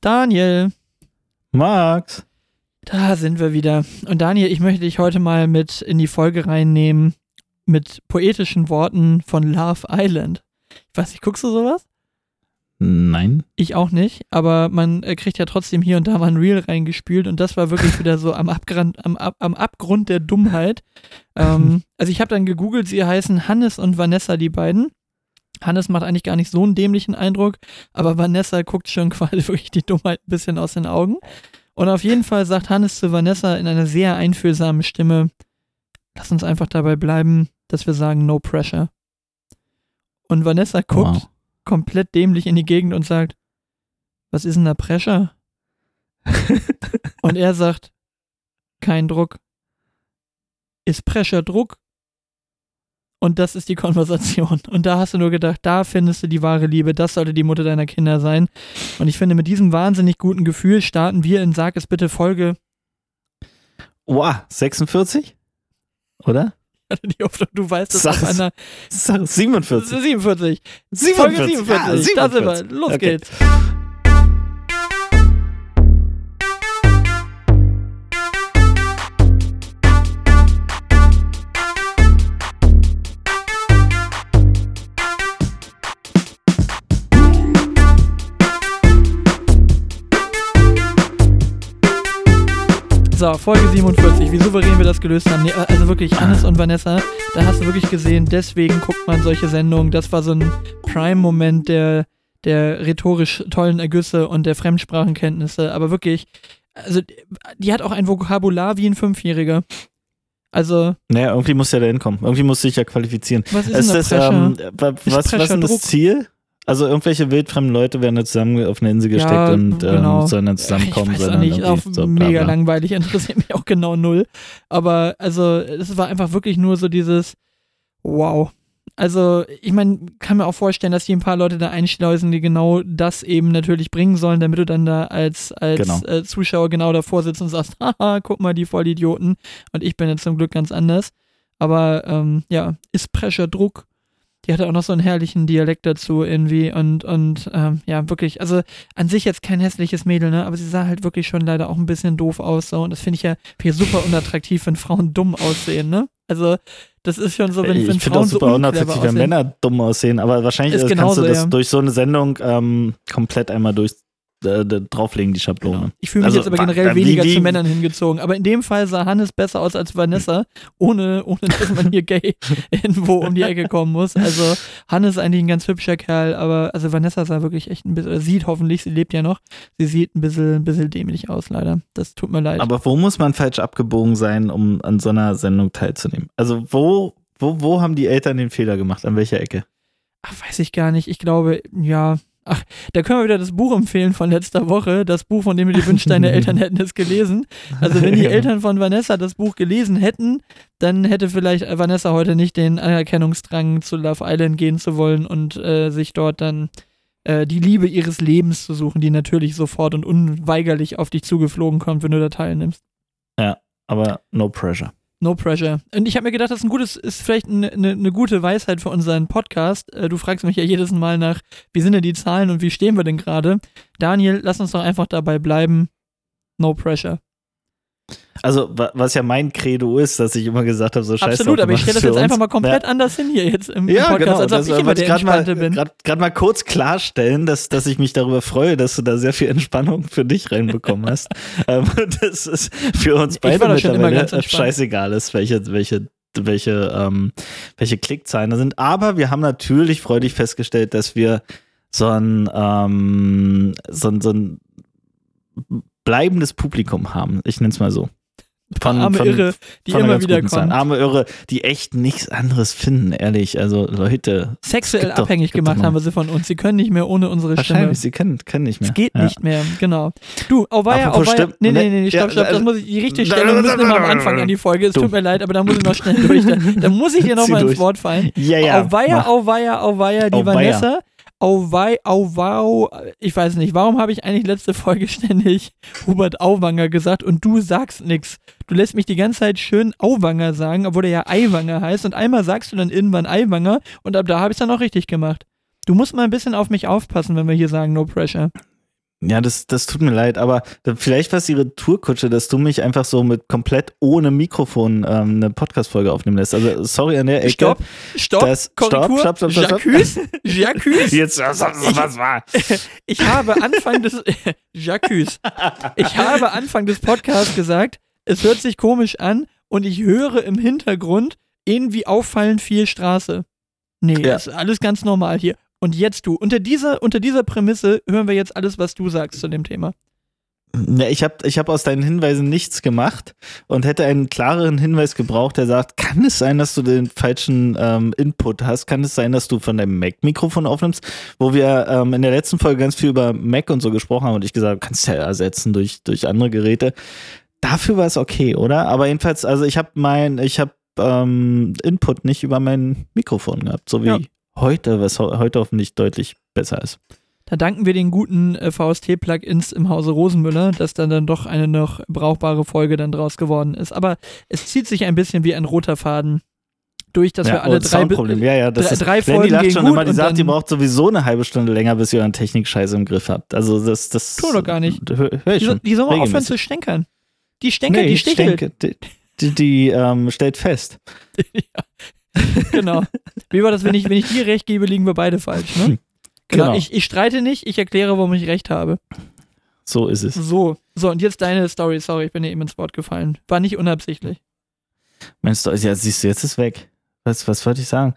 Daniel, Max. da sind wir wieder. Und Daniel, ich möchte dich heute mal mit in die Folge reinnehmen mit poetischen Worten von Love Island. Ich weiß nicht, guckst du sowas? Nein. Ich auch nicht, aber man äh, kriegt ja trotzdem hier und da mal ein Reel reingespült und das war wirklich wieder so am, Abgrund, am, Ab- am Abgrund der Dummheit. Ähm, also ich habe dann gegoogelt, sie heißen Hannes und Vanessa, die beiden. Hannes macht eigentlich gar nicht so einen dämlichen Eindruck, aber Vanessa guckt schon quasi wirklich die Dummheit ein bisschen aus den Augen. Und auf jeden Fall sagt Hannes zu Vanessa in einer sehr einfühlsamen Stimme, lass uns einfach dabei bleiben, dass wir sagen, no pressure. Und Vanessa guckt Wow. komplett dämlich in die Gegend und sagt, was ist denn da Pressure? und er sagt, kein Druck. Ist Pressure Druck? Und das ist die Konversation. Und da hast du nur gedacht, da findest du die wahre Liebe, das sollte die Mutter deiner Kinder sein. Und ich finde, mit diesem wahnsinnig guten Gefühl starten wir in Sag es bitte Folge, Wow, 46? Oder? die Hoffnung, du weißt es auf es. einer Sag, 47. 47. 47. Folge 47. Ja, Da sind wir. 47. Los Okay. geht's. So, Folge 47, wie souverän wir das gelöst haben. Nee, also wirklich, Hannes und Vanessa, da hast du wirklich gesehen, deswegen guckt man solche Sendungen. Das war so ein Prime-Moment der, der rhetorisch tollen Ergüsse und der Fremdsprachenkenntnisse. Aber wirklich, also die hat auch ein Vokabular wie ein Fünfjähriger. Also, Naja, irgendwie muss ja da hinkommen. Irgendwie muss sich ja qualifizieren. was ist Ist denn das, ähm, wa- was, was ist denn das? Ziel? Also irgendwelche wildfremden Leute werden da zusammen auf eine Insel gesteckt Ja, und genau. ähm, sollen dann zusammenkommen. Ich weiß dann nicht, auch so bla, mega bla. langweilig, interessiert mich auch genau null. Aber also, es war einfach wirklich nur so dieses Wow. Also, ich meine, kann mir auch vorstellen, dass die ein paar Leute da einschleusen, die genau das eben natürlich bringen sollen, damit du dann da als, als Genau. äh, Zuschauer genau davor sitzt und sagst, haha, guck mal, die Vollidioten. Und ich bin jetzt zum Glück ganz anders. Aber ähm, ja, ist Pressure Druck. Die hatte auch noch so einen herrlichen Dialekt dazu irgendwie und, und ähm, ja, wirklich, also an sich jetzt kein hässliches Mädel, ne, aber sie sah halt wirklich schon leider auch ein bisschen doof aus, so, und das finde ich ja finde ich super unattraktiv, wenn Frauen dumm aussehen, ne? Also, das ist schon so, wenn, wenn ich finde Frauen auch super so unattraktiv, wenn. Männer dumm aussehen, aber wahrscheinlich Ist kannst genauso, du das ja. durch so eine Sendung ähm, komplett einmal durch, äh, drauflegen, die Schablone. Genau. Ich fühle mich Also, jetzt aber generell äh, weniger zu Männern hingezogen. Aber in dem Fall sah Hannes besser aus als Vanessa, ohne, ohne dass man hier gay irgendwo um die Ecke kommen muss. Also Hannes ist eigentlich ein ganz hübscher Kerl, aber also Vanessa sah wirklich echt ein bisschen, oder sieht hoffentlich, sie lebt ja noch, sie sieht ein bisschen, ein bisschen dämlich aus, leider. Das tut mir leid. Aber wo muss man falsch abgebogen sein, um an so einer Sendung teilzunehmen? Also wo, wo, wo haben die Eltern den Fehler gemacht? An welcher Ecke? Ach, weiß ich gar nicht. Ich glaube, ja. Ach, da können wir wieder das Buch empfehlen von letzter Woche. Das Buch, von dem du dir wünschst, deine Eltern hätten es gelesen. Also, wenn die Eltern von Vanessa das Buch gelesen hätten, dann hätte vielleicht Vanessa heute nicht den Anerkennungsdrang zu Love Island gehen zu wollen und äh, sich dort dann äh, die Liebe ihres Lebens zu suchen, die natürlich sofort und unweigerlich auf dich zugeflogen kommt, wenn du da teilnimmst. Aber no pressure. No pressure. Und ich habe mir gedacht, das ist ein gutes, ist vielleicht eine, eine, eine gute Weisheit für unseren Podcast. Äh, Du fragst mich ja jedes Mal nach, wie sind denn die Zahlen und wie stehen wir denn gerade? Daniel, lass uns doch einfach dabei bleiben. No pressure. Also, wa- was ja mein Credo ist, dass ich immer gesagt habe, so scheiße. Absolut, aber ich stelle das jetzt einfach mal komplett Ja. anders hin hier jetzt im, im Ja, Podcast, genau. als ob ich immer der gerade mal, Entspannte bin. grad mal kurz klarstellen, dass, dass ich mich darüber freue, dass du da sehr viel Entspannung für dich reinbekommen hast. ähm, das ist für uns beide da schon immer mittlerweile scheißegal ist, welche, welche, welche, ähm, welche Klickzahlen da sind. Aber wir haben natürlich freudig festgestellt, dass wir so ein, ähm, so ein, so ein bleibendes Publikum haben. Ich nenne es mal so. Von, Arme von, Irre, die immer wieder kommen. Arme Irre, die echt nichts anderes finden, ehrlich. Also Leute. Sexuell abhängig doch gemacht haben wir sie von uns. Sie können nicht mehr ohne unsere Stimme. Wahrscheinlich, sie können, können nicht mehr. Es geht ja. nicht mehr, genau. Du, auweia, Apropos auweia. Nee, nee, ne- nee, stopp, stopp. Das also- muss ich, die richtige Stellung müssen immer am Anfang an die Folge. Es tut mir leid, aber da muss ich noch schnell durch. Da, da muss ich dir noch Zieh mal ins. Wort fallen. Ja, ja. auweia, auweia, auweia, die. Vanessa. Auwei, auwau, ich weiß nicht, warum habe ich eigentlich letzte Folge ständig Hubert Auwanger gesagt und du sagst nix. Du lässt mich die ganze Zeit schön Auwanger sagen, obwohl er ja Eiwanger heißt und einmal sagst du dann irgendwann Eiwanger und ab da habe ich es dann auch richtig gemacht. Du musst mal ein bisschen auf mich aufpassen, wenn wir hier sagen No Pressure. Ja, das, das tut mir leid, aber vielleicht war es ihre Tourkutsche, dass du mich einfach so mit komplett ohne Mikrofon ähm, eine Podcast-Folge aufnehmen lässt. Also sorry an der Ecke. Stopp, stopp, Das- Korrektur. stopp, stopp, stopp, stopp. Jacques, Jacques. Jetzt, was, was, war? Ich habe Anfang des Jacques. Ich habe Anfang des Podcasts gesagt, es hört sich komisch an und ich höre im Hintergrund irgendwie auffallend viel Straße. Nee, Ja. ist alles ganz normal hier. Und jetzt du. Unter dieser, unter dieser Prämisse hören wir jetzt alles, was du sagst zu dem Thema. Ja, ich habe ich hab aus deinen Hinweisen nichts gemacht und hätte einen klareren Hinweis gebraucht, der sagt, kann es sein, dass du den falschen ähm, Input hast? Kann es sein, dass du von deinem Mac-Mikrofon aufnimmst? Wo wir ähm, in der letzten Folge ganz viel über Mac und so gesprochen haben und ich gesagt habe, kannst du ja ersetzen durch, durch andere Geräte. Dafür war es okay, oder? Aber jedenfalls, also ich habe mein, ich habe ähm, Input nicht über mein Mikrofon gehabt, so wie Ja. Heute, was heute hoffentlich deutlich besser ist. Da danken wir den guten äh, VST-Plugins im Hause Rosenmüller, dass dann dann doch eine noch brauchbare Folge dann draus geworden ist. Aber es zieht sich ein bisschen wie ein roter Faden durch, dass wir alle oh, drei, Soundproblem. Ja, ja, das drei, ist, drei Lenny Folgen lacht gehen schon immer, die sagt, ihr braucht sowieso eine halbe Stunde länger, bis ihr euren Technik-Scheiße im Griff habt. Also das, das. Tu doch gar nicht. Hör, hör ich die, so- schon. die soll mal aufhören zu stänkern. Die stänkert, Nee, die ich stichelt. denke, die, die, die ähm, stellt fest. Genau. Wie war das, wenn ich, wenn ich dir recht gebe, liegen wir beide falsch, ne? Genau. Genau. Ich, ich streite nicht, ich erkläre, warum ich recht habe. So ist es. So. So, und jetzt deine Story. Sorry, ich bin dir eben ins Wort gefallen. War nicht unabsichtlich. Meinst du, ja, siehst du, jetzt ist weg. Was, was wollte ich sagen?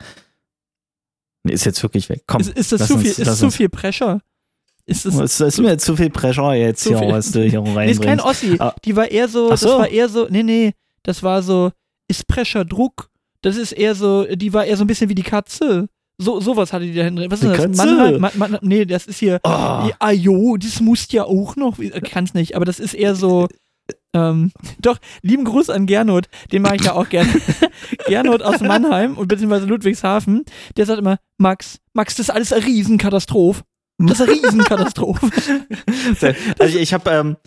Nee, ist jetzt wirklich weg. Komm. Ist, ist das zu uns- viel, ist zu viel Pressure? Ist das, Es ist mir zu viel Pressure jetzt hier, viel. was du hier nee, ist kein reinbringst. Ossi. Ah. Die war eher so, Ach das so. war eher so, nee, nee, das war so, ist Pressure Druck. Das ist eher so, die war eher so ein bisschen wie die Katze. So, sowas hatte die da hinten. Was Die ist das? Mannheim, Man, Man, nee, das ist hier, Oh, Ja, ah, jo, das musst ja auch noch. Ich Kann's nicht, aber das ist eher so. Ähm, doch, lieben Gruß an Gernot, den mag ich ja auch gerne. Gernot aus Mannheim und beziehungsweise Ludwigshafen, der sagt immer, Max, Max, das ist alles eine Riesenkatastrophe. Das ist eine Riesenkatastrophe. also ich habe ähm,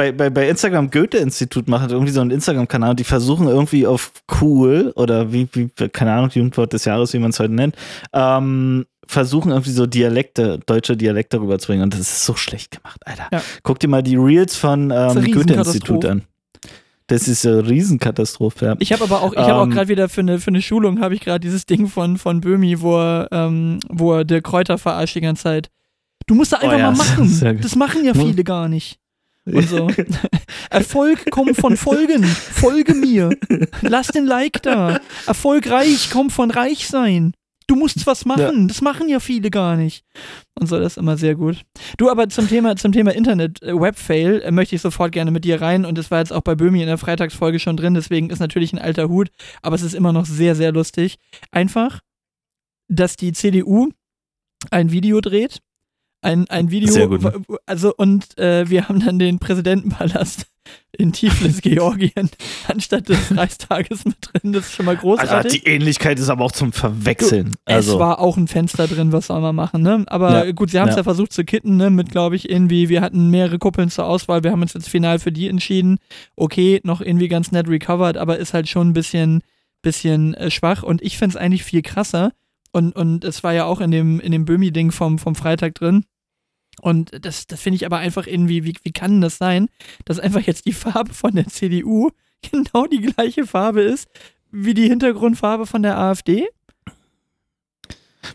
bei, bei, bei Instagram Goethe-Institut machen irgendwie so einen Instagram-Kanal und die versuchen irgendwie auf cool oder wie, wie, keine Ahnung, Jugendwort des Jahres, wie man es heute nennt, ähm, versuchen irgendwie so Dialekte, deutsche Dialekte rüberzubringen und das ist so schlecht gemacht, Alter. Ja. Guck dir mal die Reels von ähm, Goethe-Institut an. Das ist eine Riesenkatastrophe. Ja. Ich habe aber auch, ich habe auch Ähm. gerade wieder für eine, für eine Schulung, habe ich gerade dieses Ding von, von Böhmi, wo er, ähm, wo er der Kräuter verarscht die ganze Zeit. Du musst da einfach Oh ja, mal machen. Das machen ja viele gar nicht. Und so. Erfolg kommt von Folgen. Folge mir. Lass den Like da. Erfolgreich kommt von reich sein. Du musst was machen. Das machen ja viele gar nicht. Und so, das ist immer sehr gut. Du, aber zum Thema, zum Thema Internet, äh, Webfail, äh, möchte ich sofort gerne mit dir rein. Und das war jetzt auch bei Böhmi in der Freitagsfolge schon drin. Deswegen ist natürlich ein alter Hut. Aber es ist immer noch sehr, sehr lustig. Einfach, dass die CDU ein Video dreht. Ein, ein Video, Sehr gut, ne? also und äh, wir haben dann den Präsidentenpalast in Tiflis, Georgien, anstatt des Reichstages mit drin. Das ist schon mal Also großartig. die Ähnlichkeit ist aber auch zum Verwechseln. Also, Es war auch ein Fenster drin, was soll man machen, ne? Aber Ja, gut, sie haben es ja. ja. versucht zu kitten, ne? Mit, glaube ich, irgendwie, wir hatten mehrere Kuppeln zur Auswahl, wir haben uns jetzt final für die entschieden. Okay, noch irgendwie ganz nett recovered, aber ist halt schon ein bisschen, bisschen äh, schwach. Und ich finde es eigentlich viel krasser. Und, und es war ja auch in dem, in dem Böhmi-Ding vom, vom Freitag drin. Und das, das finde ich aber einfach irgendwie, wie, wie kann das sein, dass einfach jetzt die Farbe von der CDU genau die gleiche Farbe ist wie die Hintergrundfarbe von der AfD?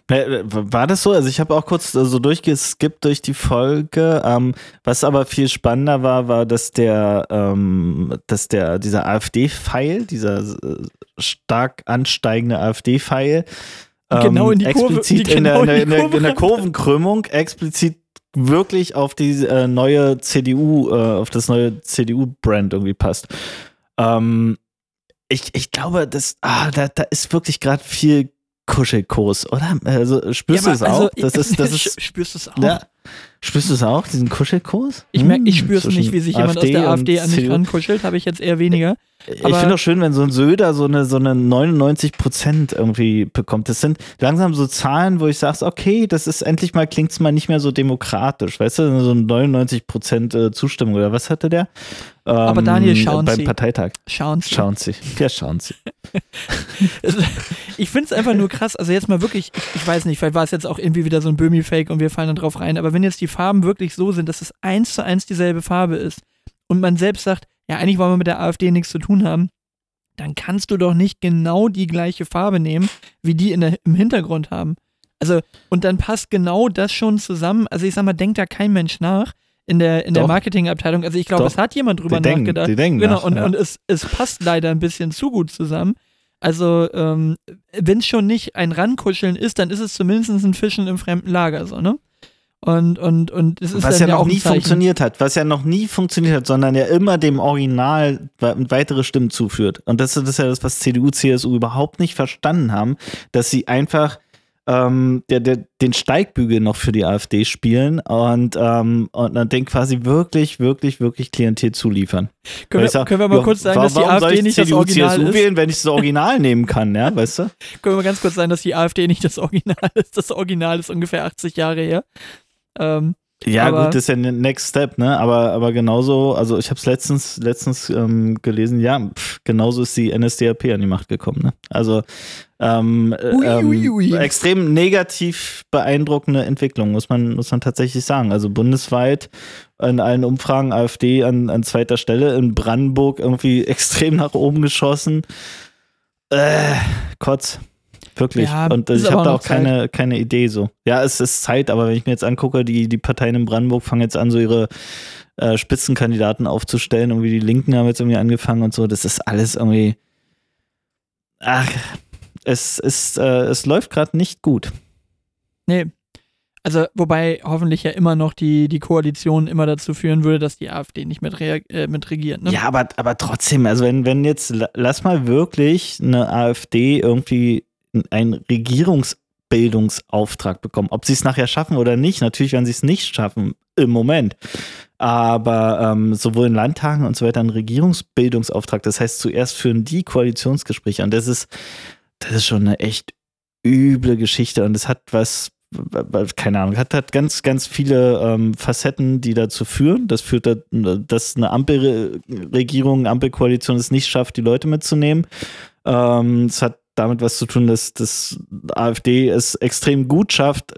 Äh, War das so? Also ich habe auch kurz äh, so durchgeskippt durch die Folge. Ähm, was aber viel spannender war, war, dass der, ähm, dass der, dieser AfD-Pfeil, dieser äh, stark ansteigende AfD-Pfeil, Genau in die Kurve- die in, genau der, in in, die der, in, der, in der Kurvenkrümmung explizit wirklich auf die äh, neue CDU, äh, auf das neue CDU-Brand irgendwie passt. Ähm, ich, ich glaube, das, ah, da, da ist wirklich gerade viel Kuschelkurs, oder? Also spürst Ja, du es aber auch? also, das ist, das ist, spürst du es auch? ja. Spürst du es auch, diesen Kuschelkurs? Ich merke, ich Hm, spüre es nicht, wie sich jemand aus der AfD an mich rankuschelt, habe ich jetzt eher weniger. Ich aber- finde auch schön, wenn so ein Söder so eine, so eine 99 Prozent irgendwie bekommt. Das sind langsam so Zahlen, wo ich sage, okay, das ist endlich mal, klingt es mal nicht mehr so demokratisch, weißt du, so 99 Prozent äh, Zustimmung oder was hatte der? Aber Ähm, Daniel, schauen Beim Sie. Parteitag. Schauen Sie. Schauen Sie. Ja, schauen Sie. ich finde es einfach nur krass. Also jetzt mal wirklich, ich, ich weiß nicht, vielleicht war es jetzt auch irgendwie wieder so ein Böhmi-Fake und wir fallen dann drauf rein. Aber wenn jetzt die Farben wirklich so sind, dass es eins zu eins dieselbe Farbe ist und man selbst sagt, ja, eigentlich wollen wir mit der AfD nichts zu tun haben, dann kannst du doch nicht genau die gleiche Farbe nehmen, wie die der, im Hintergrund haben. Also, und dann passt genau das schon zusammen. Also, ich sag mal, denkt da kein Mensch nach in der, in der Marketingabteilung. Also, ich glaube, es hat jemand drüber die nachgedacht. Denken, die denken genau, nach, und, ja. und es, es passt leider ein bisschen zu gut zusammen. Also, ähm, wenn es schon nicht ein Rankuscheln ist, dann ist es zumindest ein Fischen im fremden Lager, so, ne? Und, und, und es ist was ja ja noch nie funktioniert hat, was ja noch nie funktioniert hat, sondern ja immer dem Original we- weitere Stimmen zuführt. Und das, das ist ja das, was CDU, CSU überhaupt nicht verstanden haben, dass sie einfach ähm, der, der, den Steigbügel noch für die AfD spielen und, ähm, und dann den quasi wirklich, wirklich, wirklich Klientel zuliefern. Können, wir, sag, können wir mal ja, kurz sagen, dass die AfD ich nicht das CDU, Original CSU ist? wählen, wenn ich das Original nehmen kann, ja, weißt du? Können wir ganz kurz sagen, dass die AfD nicht das Original ist. Das Original ist ungefähr 80 Jahre her. Ähm, Ja, gut, das ist ja ein Next Step, ne? Aber, aber genauso, also ich habe es letztens, letztens ähm, gelesen, ja, pff, genauso ist die NSDAP an die Macht gekommen, ne? Also ähm, äh, Ui, ähm, ui, ui. extrem negativ beeindruckende Entwicklung, muss man, muss man tatsächlich sagen. Also bundesweit in allen Umfragen AfD an, an zweiter Stelle, in Brandenburg irgendwie extrem nach oben geschossen. Äh, Kotz. Wirklich. Ja, und ich habe da auch keine, keine Idee so. Ja, es ist Zeit, aber wenn ich mir jetzt angucke, die, die Parteien in Brandenburg fangen jetzt an, so ihre äh, Spitzenkandidaten aufzustellen. Irgendwie die Linken haben jetzt irgendwie angefangen und so. Das ist alles irgendwie. Ach, es, ist, äh, es läuft gerade nicht gut. nee. Also, wobei hoffentlich ja immer noch die, die Koalition immer dazu führen würde, dass die AfD nicht mit, äh, mit regiert. Ne? Ja, aber, aber trotzdem, also wenn, wenn jetzt, la- lass mal wirklich eine AfD irgendwie einen Regierungsbildungsauftrag bekommen. Ob sie es nachher schaffen oder nicht, natürlich werden sie es nicht schaffen im Moment. Aber ähm, sowohl in Landtagen und so weiter ein Regierungsbildungsauftrag. Das heißt, zuerst führen die Koalitionsgespräche. Und das ist, das ist schon eine echt üble Geschichte. Und es hat was, keine Ahnung, hat, hat ganz, ganz viele ähm, Facetten, die dazu führen. Das führt, da, dass eine Ampelregierung, Ampelkoalition es nicht schafft, die Leute mitzunehmen. Ähm, es hat damit was zu tun, dass das AfD es extrem gut schafft,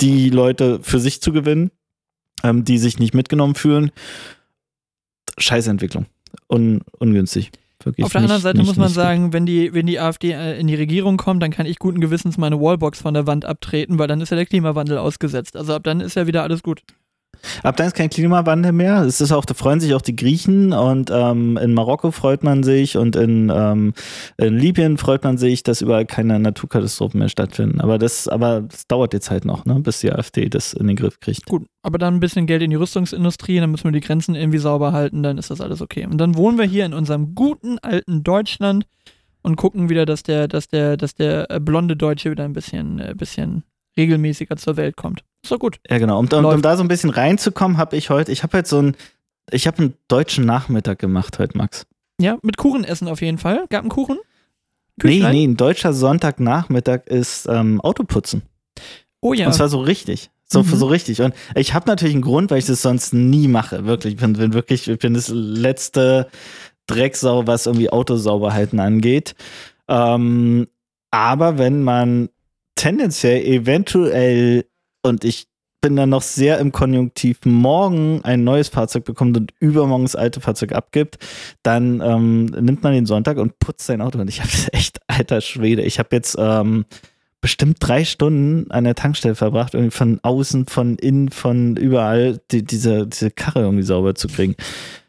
die Leute für sich zu gewinnen, ähm, die sich nicht mitgenommen fühlen. Scheißentwicklung. Un, ungünstig. Wirklich Auf der nicht- anderen Seite nicht- muss man gut. sagen, wenn die, wenn die AfD äh, in die Regierung kommt, dann kann ich guten Gewissens meine Wallbox von der Wand abtreten, weil dann ist ja der Klimawandel ausgesetzt. Also ab dann ist ja wieder alles gut. Ab dann ist kein Klimawandel mehr. Es ist auch, da freuen sich auch die Griechen und ähm, in Marokko freut man sich und in, ähm, in Libyen freut man sich, dass überall keine Naturkatastrophen mehr stattfinden. Aber das, aber das dauert jetzt halt noch, ne, bis die AfD das in den Griff kriegt. Gut, aber dann ein bisschen Geld in die Rüstungsindustrie, dann müssen wir die Grenzen irgendwie sauber halten, dann ist das alles okay. Und dann wohnen wir hier in unserem guten alten Deutschland und gucken wieder, dass der, dass der, dass der äh, blonde Deutsche wieder ein bisschen, äh, bisschen regelmäßiger zur Welt kommt. Doch gut. Ja, genau. Um, um, um da so ein bisschen reinzukommen, habe ich heute, ich habe halt so einen, ich habe einen deutschen Nachmittag gemacht heute, Max. Ja, mit Kuchen essen auf jeden Fall. Gab einen Kuchen? Nee, nee, ein deutscher Sonntagnachmittag ist ähm, Autoputzen. Oh ja. Und zwar so richtig. So, Mhm. so richtig. Und ich habe natürlich einen Grund, weil ich das sonst nie mache. Wirklich. Ich bin, bin wirklich, ich bin das letzte Drecksau, was irgendwie Autosauberhalten angeht. Ähm, aber wenn man tendenziell eventuell, und ich bin dann noch sehr im Konjunktiv, morgen ein neues Fahrzeug bekommt und übermorgen das alte Fahrzeug abgibt, dann ähm, nimmt man den Sonntag und putzt sein Auto. Und ich habe echt, alter Schwede, ich habe jetzt ähm, bestimmt drei Stunden an der Tankstelle verbracht, irgendwie von außen, von innen, von überall die, diese, diese Karre irgendwie sauber zu kriegen.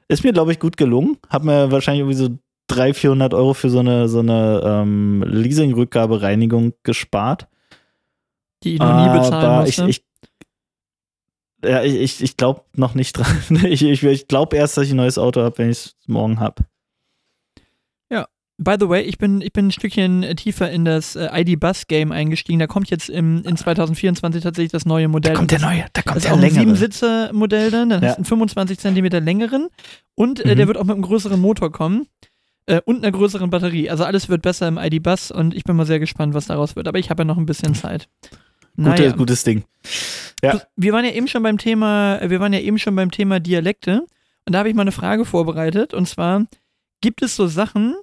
Ist mir, glaube ich, gut gelungen. Hab mir wahrscheinlich irgendwie so 300, 400 Euro für so eine, so eine ähm, Leasing-Rückgabereinigung gespart. Die du nie bezahlen Aber musst. ich, ne? ich, ja, ich, ich, ich glaube noch nicht dran. Ich, ich, ich glaube erst, dass ich ein neues Auto habe, wenn ich es morgen habe. By the way, ich bin, ich bin ein Stückchen tiefer in das äh, ID-Bus-Game eingestiegen. Da kommt jetzt im, in 2024 tatsächlich das neue Modell. Da kommt der neue, da kommt Das ist der auch ein längere. Siebensitzer-Modell dann. Dann Ja. hast du einen 25 Zentimeter längeren. Und äh, Mhm. der wird auch mit einem größeren Motor kommen. Äh, und einer größeren Batterie. Also alles wird besser im ID-Bus und ich bin mal sehr gespannt, was daraus wird. Aber ich habe ja noch ein bisschen Zeit. Gute, Naja. Gutes Ding. Ja. Wir waren ja eben schon beim Thema, wir waren ja eben schon beim Thema Dialekte. Und da habe ich mal eine Frage vorbereitet. Und zwar, gibt es so Sachen,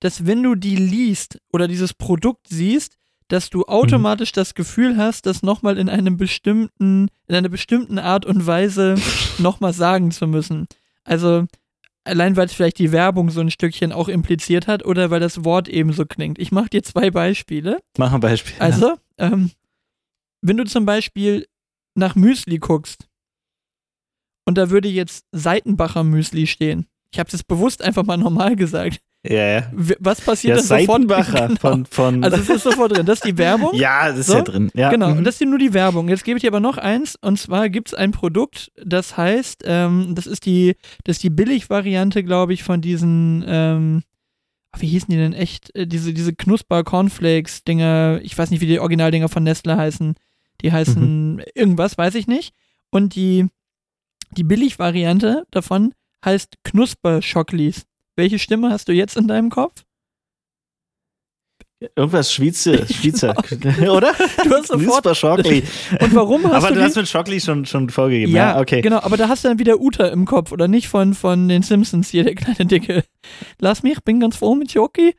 dass wenn du die liest oder dieses Produkt siehst, dass du automatisch mhm. das Gefühl hast, das nochmal in einem bestimmten, in einer bestimmten Art und Weise nochmal sagen zu müssen. Also allein weil es vielleicht die Werbung so ein Stückchen auch impliziert hat oder weil das Wort ebenso klingt. Ich mache dir zwei Beispiele. Mach ein Beispiel. Also, ähm, wenn du zum Beispiel nach Müsli guckst und da würde jetzt Seitenbacher Müsli stehen. Ich habe es bewusst einfach mal normal gesagt. Ja, ja. Was passiert ja, dann sofort? Genau. Von, von also es ist sofort drin. Das ist die Werbung. ja, das ist so? ja drin. Ja. Genau, mhm. und das ist nur die Werbung. Jetzt gebe ich dir aber noch eins, und zwar gibt es ein Produkt, das heißt, ähm, das ist die, das ist die Billigvariante, glaube ich, von diesen, ähm, wie hießen die denn echt? Äh, diese, diese Knusper-Cornflakes-Dinger, ich weiß nicht, wie die Originaldinger von Nestle heißen. Die heißen mhm. irgendwas, weiß ich nicht. Und die, die Billigvariante davon heißt Knusper-Schocklis. Welche Stimme hast du jetzt in deinem Kopf? Irgendwas Schweizer, Schweizer, oder? Du hast sofort. Schockli. Und warum hast aber du. du hast mit Schockli schon, schon vorgegeben. Ja, ja, okay. Genau, aber da hast du dann wieder Uta im Kopf oder nicht von, von den Simpsons hier, der kleine Dicke. Lass mich, bin ganz froh mit Schoki.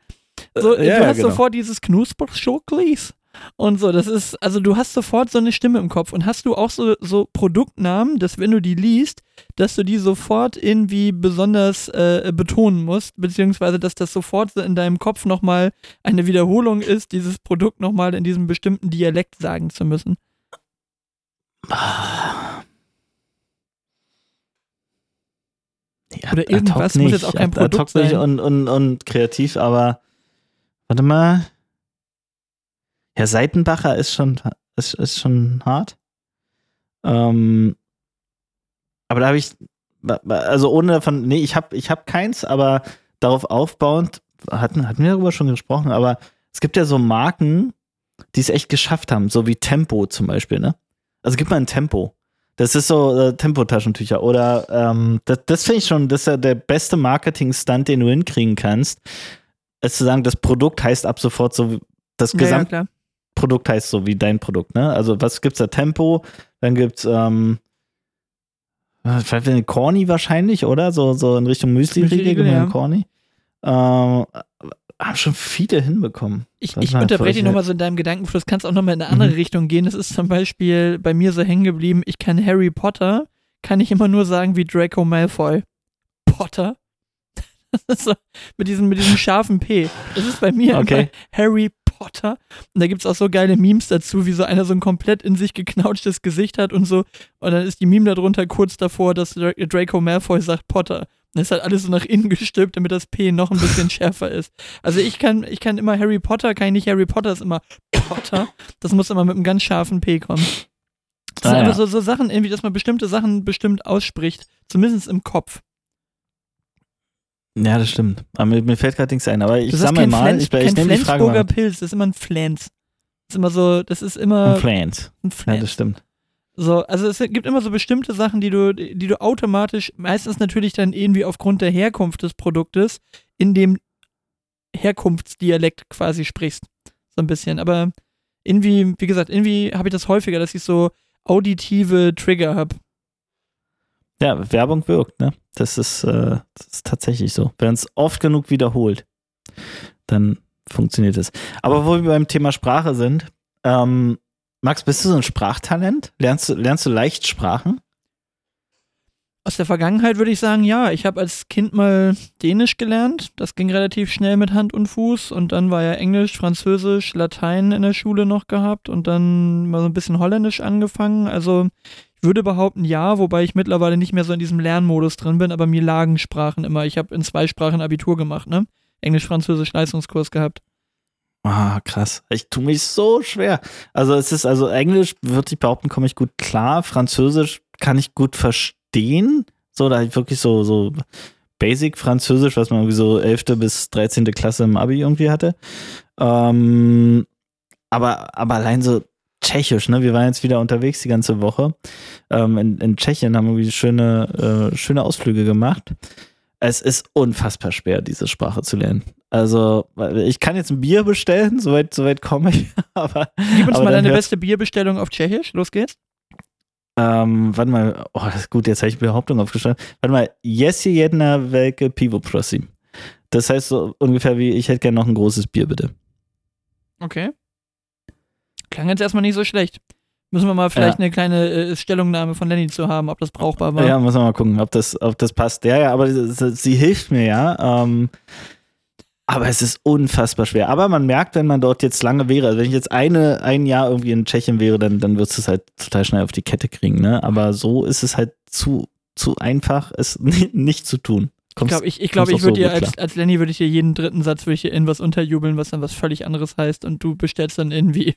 So, ja, du hast genau. sofort dieses Knusper-Schocklis. Und so, das ist, also du hast sofort so eine Stimme im Kopf und hast du auch so, so Produktnamen, dass wenn du die liest, dass du die sofort irgendwie besonders äh, betonen musst, beziehungsweise dass das sofort so in deinem Kopf nochmal eine Wiederholung ist, dieses Produkt nochmal in diesem bestimmten Dialekt sagen zu müssen. Ja, Oder irgendwas muss jetzt auch kein Produkt sein. Und, und, und kreativ, aber warte mal. Herr Seitenbacher ist schon, ist, ist schon hart. Ähm, aber da habe ich, also ohne davon, nee, ich habe ich hab keins, aber darauf aufbauend, hatten, hatten wir darüber schon gesprochen, aber es gibt ja so Marken, die es echt geschafft haben, so wie Tempo zum Beispiel, ne? Also gib mal ein Tempo. Das ist so äh, Tempotaschentücher. Oder ähm, das, das finde ich schon, das ist ja der beste Marketing-Stunt, den du hinkriegen kannst. Ist zu sagen, das Produkt heißt ab sofort so, das Gesamt, ja, Produkt heißt so wie dein Produkt, ne? Also was gibt's da? Tempo, dann gibt's ähm, vielleicht Corny wahrscheinlich, oder? So, so in Richtung Müsli-Riegel, ja. Corny. Ähm, haben schon viele hinbekommen. Ich, ich unterbreche dich nochmal so in deinem Gedankenfluss, kannst auch nochmal in eine andere mhm. Richtung gehen. Das ist zum Beispiel bei mir so hängen geblieben, ich kann Harry Potter, kann ich immer nur sagen wie Draco Malfoy. Potter? so, mit, diesem, mit diesem scharfen P. Das ist bei mir okay. Harry Potter. Und da gibt es auch so geile Memes dazu, wie so einer so ein komplett in sich geknautschtes Gesicht hat und so. Und dann ist die Meme darunter kurz davor, dass Draco Malfoy sagt Potter. Und das ist halt alles so nach innen gestülpt, damit das P noch ein bisschen schärfer ist. Also ich kann, ich kann immer Harry Potter, kann ich nicht Harry Potter, ist immer Potter. Das muss immer mit einem ganz scharfen P kommen. Das ah, sind einfach ja. so, so Sachen, irgendwie, dass man bestimmte Sachen bestimmt ausspricht. Zumindest im Kopf. Ja, das stimmt. Aber mir, mir fällt gerade nichts ein. Aber ich sammle mal. Flens, ich, ich nehme die Frage mal. Pilz, das ist immer ein Flans. Das ist immer so, das ist immer. Ein Flans. Ein Flans. Ja, das stimmt. So, also es gibt immer so bestimmte Sachen, die du, die du automatisch, meistens natürlich dann irgendwie aufgrund der Herkunft des Produktes, in dem Herkunftsdialekt quasi sprichst. So ein bisschen. Aber irgendwie, wie gesagt, irgendwie habe ich das häufiger, dass ich so auditive Trigger habe. Ja, Werbung wirkt, ne? Das ist, äh, das ist tatsächlich so. Wenn es oft genug wiederholt, dann funktioniert es. Aber wo wir beim Thema Sprache sind, ähm, Max, bist du so ein Sprachtalent? Lernst du, lernst du leicht Sprachen? Aus der Vergangenheit würde ich sagen, ja. Ich habe als Kind mal Dänisch gelernt. Das ging relativ schnell mit Hand und Fuß. Und dann war ja Englisch, Französisch, Latein in der Schule noch gehabt und dann mal so ein bisschen Holländisch angefangen. Also würde behaupten, ja, wobei ich mittlerweile nicht mehr so in diesem Lernmodus drin bin, aber mir lagen Sprachen immer. Ich habe in zwei Sprachen Abitur gemacht, ne? Englisch, Französisch, Leistungskurs gehabt. Ah, krass. Ich tue mich so schwer. Also es ist, also Englisch würde ich behaupten, komme ich gut klar. Französisch kann ich gut verstehen. So, da ich wirklich so, so Basic Französisch, was man irgendwie so 11. bis 13. Klasse im Abi irgendwie hatte. Ähm, aber, aber allein so Tschechisch, ne? Wir waren jetzt wieder unterwegs die ganze Woche. Ähm, in, in Tschechien haben wir schöne, äh, schöne Ausflüge gemacht. Es ist unfassbar schwer, diese Sprache zu lernen. Also, ich kann jetzt ein Bier bestellen, soweit, soweit komme ich. aber, Gib uns aber mal deine beste Bierbestellung auf Tschechisch. Los geht's. Ähm, warte mal, oh, das ist gut, jetzt habe ich Behauptung aufgestellt. Warte mal, Jesi jedna welke pivo, prosim. Das heißt so ungefähr wie, ich hätte gerne noch ein großes Bier, bitte. Okay. Klang jetzt erstmal nicht so schlecht. Müssen wir mal vielleicht Ja. eine kleine äh, Stellungnahme von Lenny zu haben, ob das brauchbar war. Ja, muss man mal gucken, ob das, ob das passt. Ja, ja, aber sie, sie hilft mir ja. Ähm, aber es ist unfassbar schwer. Aber man merkt, wenn man dort jetzt lange wäre, also wenn ich jetzt eine, ein Jahr irgendwie in Tschechien wäre, dann, dann würdest du es halt total schnell auf die Kette kriegen. Ne? Aber so ist es halt zu, zu einfach, es nicht zu tun. Ich glaube, ich, ich, glaub, kommst ich würde so dir als, als Lenny würde ich dir jeden dritten Satz würde ich dir in was unterjubeln, was dann was völlig anderes heißt und du bestellst dann irgendwie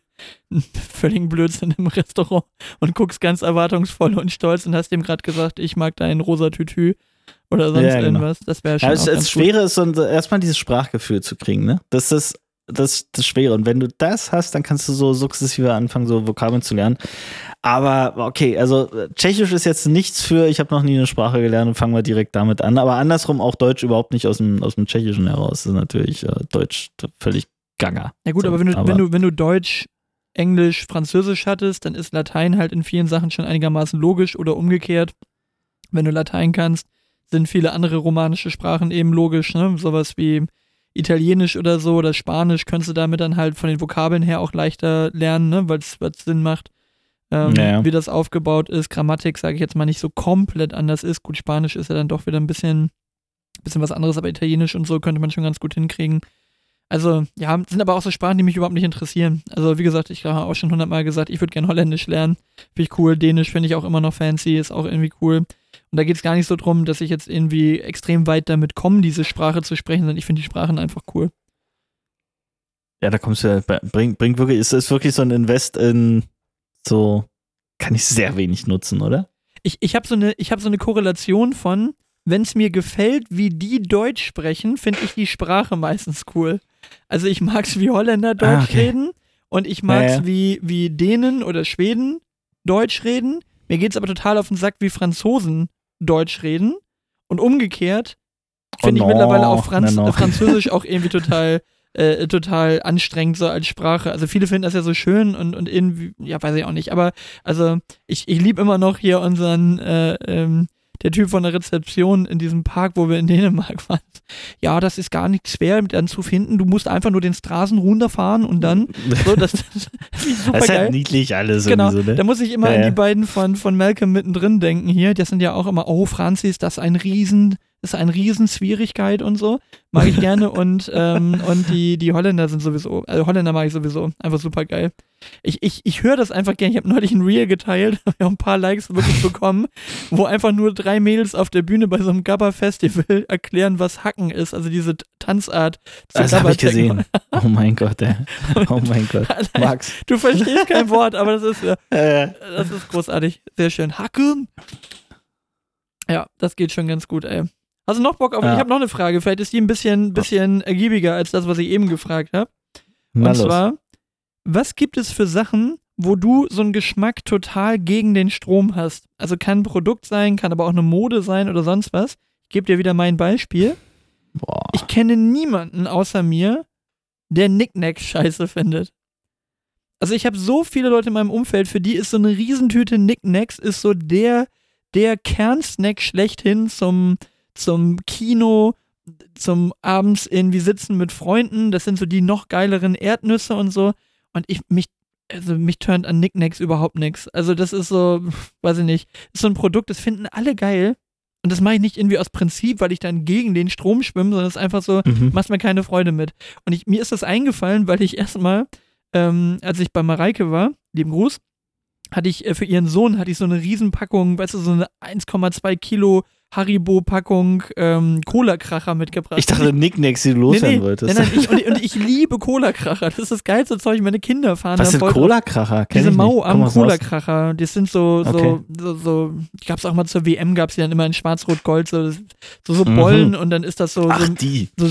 einen völligen Blödsinn im Restaurant und guckst ganz erwartungsvoll und stolz und hast dem gerade gesagt, ich mag dein rosa Tütü oder sonst Ja, genau. irgendwas. Das wäre schon Ja, ganz das Schwere ist so, erstmal dieses Sprachgefühl zu kriegen, ne? Das ist das, das Schwere. Und wenn du das hast, dann kannst du so sukzessive anfangen, so Vokabeln zu lernen. Aber okay, also äh, Tschechisch ist jetzt nichts für, ich habe noch nie eine Sprache gelernt und fangen wir direkt damit an. Aber andersrum auch Deutsch überhaupt nicht aus dem, aus dem Tschechischen heraus. Das ist natürlich äh, Deutsch völlig ganger. Ja gut, So, aber wenn du, aber- wenn du, wenn du Deutsch, Englisch, Französisch hattest, dann ist Latein halt in vielen Sachen schon einigermaßen logisch oder umgekehrt. Wenn du Latein kannst, sind viele andere romanische Sprachen eben logisch, ne? Sowas wie Italienisch oder so oder Spanisch könntest du damit dann halt von den Vokabeln her auch leichter lernen, ne? Weil es Sinn macht. Ähm, Ja, ja. Wie das aufgebaut ist, Grammatik, sage ich jetzt mal, nicht so komplett anders ist. Gut, Spanisch ist ja dann doch wieder ein bisschen, bisschen was anderes, aber Italienisch und so könnte man schon ganz gut hinkriegen. Also, ja, sind aber auch so Sprachen, die mich überhaupt nicht interessieren. Also, wie gesagt, ich habe auch schon hundertmal gesagt, ich würde gerne Holländisch lernen. Finde ich cool. Dänisch finde ich auch immer noch fancy, ist auch irgendwie cool. Und da geht es gar nicht so drum, dass ich jetzt irgendwie extrem weit damit komme, diese Sprache zu sprechen, sondern ich finde die Sprachen einfach cool. Ja, da kommst du ja, bringt bring wirklich, ist das wirklich so ein Invest in so, kann ich sehr wenig nutzen, oder? Ich, ich habe so, eine- ich hab so eine Korrelation von, wenn es mir gefällt, wie die Deutsch sprechen, finde ich die Sprache meistens cool. Also ich mag es, wie Holländer Deutsch Ah, okay. reden und ich mag es, Ja, ja. wie, wie Dänen oder Schweden Deutsch reden. Mir geht es aber total auf den Sack, wie Franzosen Deutsch reden. Und umgekehrt finde Oh ich no, mittlerweile auch Franz no, no. äh, Französisch auch irgendwie total, äh, total anstrengend so als Sprache. Also viele finden das ja so schön und, und irgendwie, ja, weiß ich auch nicht. Aber also ich, ich liebe immer noch hier unseren, äh, ähm, der Typ von der Rezeption in diesem Park, wo wir in Dänemark waren. Ja, das ist gar nicht schwer dann zu finden. Du musst einfach nur den Straßen runterfahren und dann so, das, das, das ist super Das ist halt niedlich alles Genau, ne? da muss ich immer Ja, an die beiden von, von Malcolm mittendrin denken hier. Das sind ja auch immer, oh, Franzis, das ist ein Riesen, das ist ein Riesenschwierigkeit und so. Mag ich gerne. und ähm, und die, die Holländer sind sowieso, also Holländer mag ich sowieso, einfach super geil. Ich, ich, ich höre das einfach gerne. Ich habe neulich ein Reel geteilt, habe ein paar Likes wirklich bekommen, wo einfach nur drei Mädels auf der Bühne bei so einem Gabba-Festival erklären, was Hacken ist. Also diese Tanzart. Das habe ich gesehen. Oh mein Gott, ey. Oh mein Gott. Max. Du verstehst kein Wort, aber das ist, das ist großartig. Sehr schön. Hacken. Ja, das geht schon ganz gut, ey. Hast du noch Bock auf? Ja. Ich habe noch eine Frage. Vielleicht ist die ein bisschen, bisschen ergiebiger als das, was ich eben gefragt habe. Und los. zwar, was gibt es für Sachen, wo du so einen Geschmack total gegen den Strom hast? Also kann ein Produkt sein, kann aber auch eine Mode sein oder sonst was. Ich gebe dir wieder mein Beispiel. Boah. Ich kenne niemanden außer mir, der Knickknacks scheiße findet. Also ich habe so viele Leute in meinem Umfeld, für die ist so eine Riesentüte Knickknacks ist so der, der Kernsnack schlechthin zum, zum Kino, zum abends irgendwie sitzen mit Freunden. Das sind so die noch geileren Erdnüsse und so. Und ich, mich, also mich turnt an Knickknacks überhaupt nichts. Also das ist so, weiß ich nicht, ist so ein Produkt, das finden alle geil. Und das mache ich nicht irgendwie aus Prinzip, weil ich dann gegen den Strom schwimme, sondern es ist einfach so, Mhm. macht mir keine Freude mit. Und ich, mir ist das eingefallen, weil ich erstmal, ähm, als ich bei Mareike war, lieben Gruß, hatte ich äh, für ihren Sohn hatte ich so eine Riesenpackung, weißt du, so eine 1,2 Kilo Haribo-Packung ähm, Cola-Kracher mitgebracht. Ich dachte, Nicknacks, die du nee, loswerden nee, wolltest. nein, nein, ich, und, und ich liebe Cola-Kracher. Das ist das geilste Zeug. Meine Kinder fahren Was sind. Cola-Kracher? Diese ich. Mau am. Cola-Kracher, das sind so, so, Okay. so, so die gab es auch mal zur WM, gab es die dann immer in Schwarz-Rot-Gold, so, so, so Mhm. Bollen und dann ist das so, Ach, so, die. so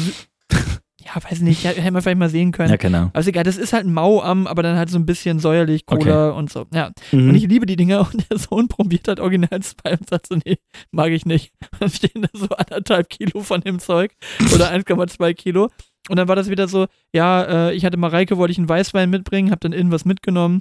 ja, weiß nicht, hätten wir vielleicht mal sehen können. Ja, genau. Ist egal, das ist halt ein Mau-Am, aber dann halt so ein bisschen säuerlich, Cola und so. Ja, Mhm. und ich liebe die Dinger und der Sohn probiert halt original zwei und sagt so, nee, mag ich nicht. Dann stehen da so anderthalb Kilo von dem Zeug oder 1,2 Kilo. Und dann war das wieder so, ja, äh, ich hatte Mareike, wollte ich einen Weißwein mitbringen, hab dann irgendwas mitgenommen.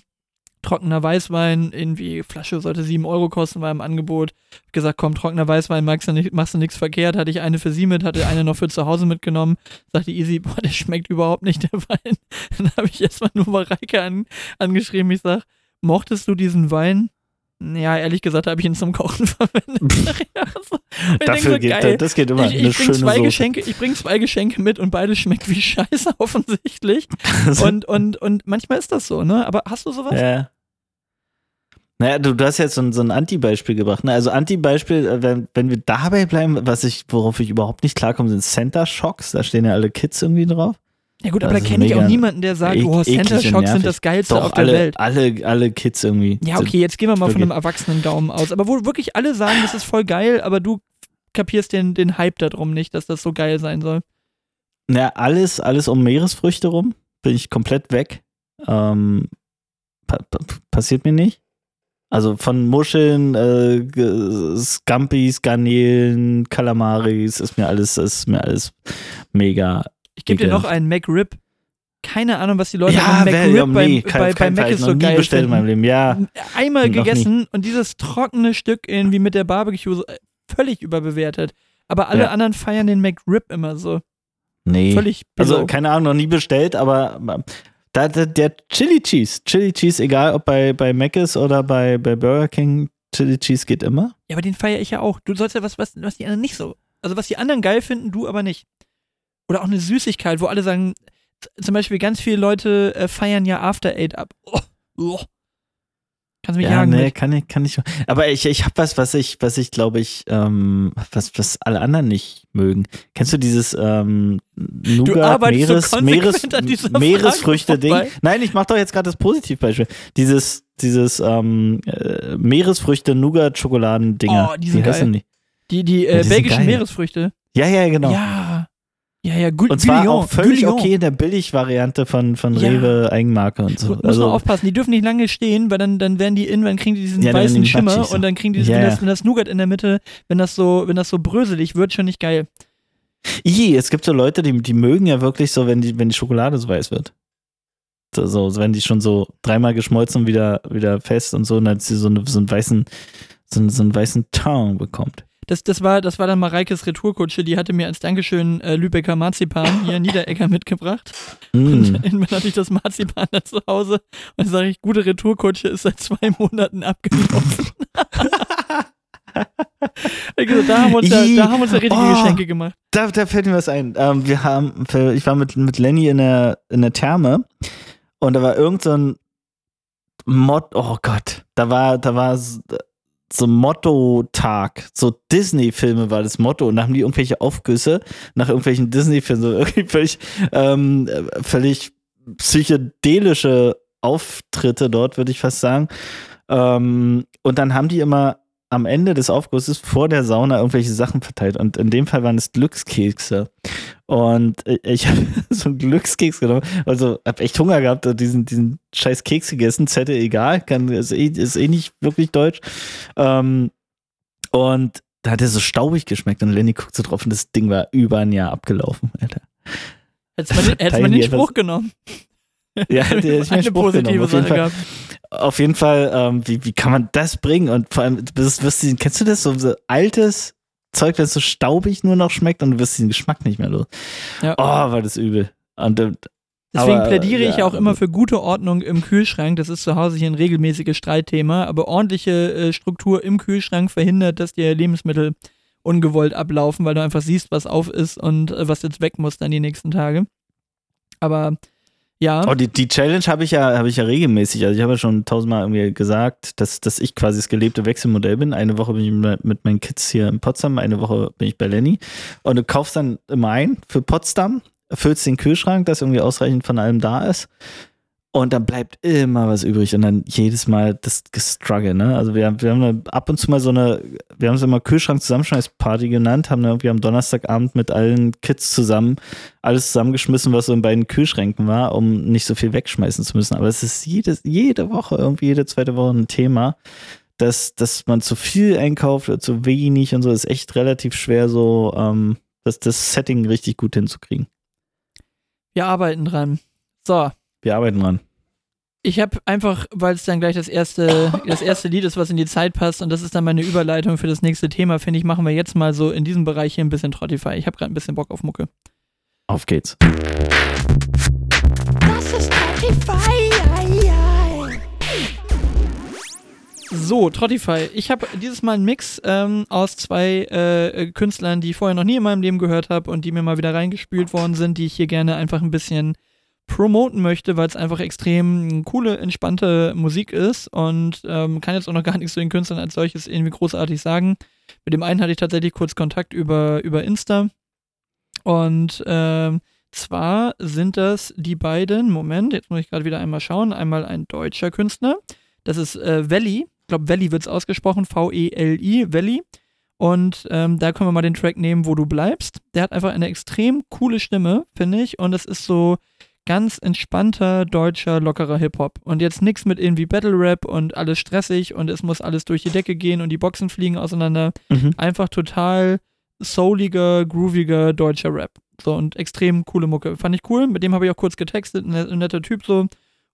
Trockener Weißwein, irgendwie Flasche sollte 7 Euro kosten, war im Angebot. Hab gesagt, komm, trockener Weißwein, magst du nicht, machst du nichts verkehrt. Hatte ich eine für sie mit, hatte eine noch für zu Hause mitgenommen. Sagte Easy, boah, der schmeckt überhaupt nicht, der Wein. Dann habe ich erstmal nur Mareike an, angeschrieben. Ich sag, mochtest du diesen Wein? Ja, ehrlich gesagt habe ich ihn zum Kochen verwendet. Dafür so, geht, geil, das geht immer ich, ich bring zwei Geschenke, Ich bringe zwei Geschenke mit und beides schmeckt wie Scheiße offensichtlich. und, und, und manchmal ist das so, ne? Aber hast du sowas? Ja. Naja, du, du hast jetzt so ein, so ein Anti-Beispiel gebracht. Ne? Also Anti-Beispiel, äh, wenn, wenn wir dabei bleiben, was ich, worauf ich überhaupt nicht klarkomme, sind Center Shocks. Da stehen ja alle Kids irgendwie drauf. Ja gut, aber da kenne ich auch niemanden, der sagt, oh, Center Shocks sind das Geilste Doch, auf der alle, Welt. Alle, alle Kids irgendwie. Ja, okay, jetzt gehen wir mal von einem erwachsenen Daumen aus. Aber wo wirklich alle sagen, das ist voll geil, aber du kapierst den, den Hype darum nicht, dass das so geil sein soll. Naja, alles, alles um Meeresfrüchte rum, bin ich komplett weg. Ähm, pa pa passiert mir nicht. Also von Muscheln, äh, Scampis, Garnelen, Kalamaris, ist mir alles, ist mir alles mega ich gebe dir noch einen McRib. Keine Ahnung, was die Leute ja, an McRib ja, nee, bei, bei, bei Mac ist so geil bestellt in meinem Leben. Ja, Einmal gegessen und dieses trockene Stück irgendwie mit der Barbecue äh, völlig überbewertet. Aber alle ja. anderen feiern den McRib immer so. Nee. Völlig below. Also keine Ahnung, noch nie bestellt, aber da, da, der Chili Cheese, Chili Cheese, egal ob bei, bei Mc's oder bei, bei Burger King, Chili Cheese geht immer. Ja, aber den feiere ich ja auch. Du sollst ja was, was, was die anderen nicht so. Also was die anderen geil finden, du aber nicht. Oder auch eine Süßigkeit, wo alle sagen, zum Beispiel ganz viele Leute äh, feiern ja After Eight ab. Oh, oh. Kannst du mich ja, jagen? Nee, mit? kann ich, kann ich. Aber ich, ich habe was, was ich, was ich glaube ich, ähm, was, was alle anderen nicht mögen. Kennst du dieses ähm, Nougat Meeres, so Meeres, Meeresfrüchte-Ding? Nein, ich mache doch jetzt gerade das Positivbeispiel. Dieses, dieses ähm, äh, Meeresfrüchte-Nougat-Schokoladen-Dinger. Oh, die sind die geil. Die, die, die, äh, die belgischen Meeresfrüchte. Ja, ja, genau. Ja. Ja, ja, gut. Und zwar Guillon, auch völlig Guillon. okay in der Billigvariante von, von ja. Rewe Eigenmarke und so. Muss also, man aufpassen, die dürfen nicht lange stehen, weil dann, dann werden die in, dann kriegen die diesen ja, weißen Schimmer so. und dann kriegen die diesen, ja. wenn, das, wenn das Nougat in der Mitte, wenn das so, wenn das so bröselig wird, schon nicht geil. I, es gibt so Leute, die, die mögen ja wirklich so, wenn die, wenn die Schokolade so weiß wird. So, wenn die schon so dreimal geschmolzen und wieder, wieder fest und so, und dann sie so, eine, so einen weißen, so, so einen weißen Ton bekommt das, das, war, das war dann Mareikes Retourkutsche, die hatte mir als Dankeschön äh, Lübecker Marzipan hier in Niederegger mitgebracht. Mm. Und irgendwann hatte ich das Marzipan da zu Hause und dann sage ich, gute Retourkutsche ist seit zwei Monaten abgelaufen. also, da, haben wir uns da, da haben uns da richtige oh, Geschenke gemacht. Da, da fällt mir was ein. Ähm, wir haben, ich war mit, mit Lenny in der, in der Therme und da war irgend so ein Mod, oh Gott, da war, da war so Motto-Tag. So Disney-Filme war das Motto. Und da haben die irgendwelche Aufgüsse nach irgendwelchen Disney-Filmen, so irgendwie völlig, ähm, völlig psychedelische Auftritte dort, würde ich fast sagen. Ähm, und dann haben die immer am Ende des Aufgusses vor der Sauna irgendwelche Sachen verteilt. Und in dem Fall waren es Glückskekse. Und ich habe so einen Glückskeks genommen. Also habe echt Hunger gehabt und diesen, diesen scheiß Keks gegessen. Zette egal, kann, ist, eh, ist eh nicht wirklich deutsch. Ähm, und da hat er so staubig geschmeckt. Und Lenny guckt so drauf und das Ding war über ein Jahr abgelaufen, Alter. Hättest man den Spruch genommen. Ja, der ist mir Spruch genommen. Auf jeden Fall. Gehabt auf jeden Fall, ähm, wie, wie kann man das bringen? Und vor allem, das, wirst du, kennst du das? So, so altes Zeug, das so staubig nur noch schmeckt und du wirst den Geschmack nicht mehr los. Ja. Oh, war das übel. Und, äh, Deswegen aber, plädiere ja, ich auch immer für gute Ordnung im Kühlschrank. Das ist zu Hause hier ein regelmäßiges Streitthema. Aber ordentliche äh, Struktur im Kühlschrank verhindert, dass dir Lebensmittel ungewollt ablaufen, weil du einfach siehst, was auf ist und äh, was jetzt weg muss dann die nächsten Tage. Aber ja. Oh, die, die Challenge habe ich ja, habe ich ja regelmäßig. Also ich habe ja schon tausendmal irgendwie gesagt, dass, dass ich quasi das gelebte Wechselmodell bin. Eine Woche bin ich mit meinen Kids hier in Potsdam, eine Woche bin ich bei Lenny. Und du kaufst dann immer ein für Potsdam, füllst den Kühlschrank, dass irgendwie ausreichend von allem da ist. Und dann bleibt immer was übrig und dann jedes Mal das Gestruggle, ne? Also wir, wir haben ab und zu mal so eine, wir haben es immer Kühlschrank-Zusammenschmeißparty genannt, haben dann irgendwie am Donnerstagabend mit allen Kids zusammen alles zusammengeschmissen, was so in beiden Kühlschränken war, um nicht so viel wegschmeißen zu müssen. Aber es ist jedes, jede Woche, irgendwie jede zweite Woche ein Thema, dass, dass man zu viel einkauft oder zu wenig und so, ist echt relativ schwer, so ähm, das, das Setting richtig gut hinzukriegen. Wir arbeiten dran. So. Wir arbeiten dran Ich habe einfach, weil es dann gleich das erste, das erste Lied ist, was in die Zeit passt und das ist dann meine Überleitung für das nächste Thema, finde ich, machen wir jetzt mal so in diesem Bereich hier ein bisschen Trottify. Ich habe gerade ein bisschen Bock auf Mucke. Auf geht's. Das ist Trottify. So, Trottify. Ich habe dieses Mal einen Mix ähm, aus zwei äh, Künstlern, die ich vorher noch nie in meinem Leben gehört habe und die mir mal wieder reingespült worden sind, die ich hier gerne einfach ein bisschen promoten möchte, weil es einfach extrem coole, entspannte Musik ist und ähm, kann jetzt auch noch gar nichts zu den Künstlern als solches irgendwie großartig sagen. Mit dem einen hatte ich tatsächlich kurz Kontakt über, über Insta und ähm, zwar sind das die beiden, Moment, jetzt muss ich gerade wieder einmal schauen, einmal ein deutscher Künstler, das ist äh, Valley, ich glaube Valley wird es ausgesprochen, V-E-L-I, Valley. Und ähm, da können wir mal den Track nehmen, wo du bleibst. Der hat einfach eine extrem coole Stimme, finde ich. Und es ist so ganz entspannter, deutscher, lockerer Hip-Hop. Und jetzt nichts mit irgendwie Battle-Rap und alles stressig und es muss alles durch die Decke gehen und die Boxen fliegen auseinander. Mhm. Einfach total souliger, grooviger deutscher Rap. So und extrem coole Mucke. Fand ich cool. Mit dem habe ich auch kurz getextet. Ein, ein netter Typ so.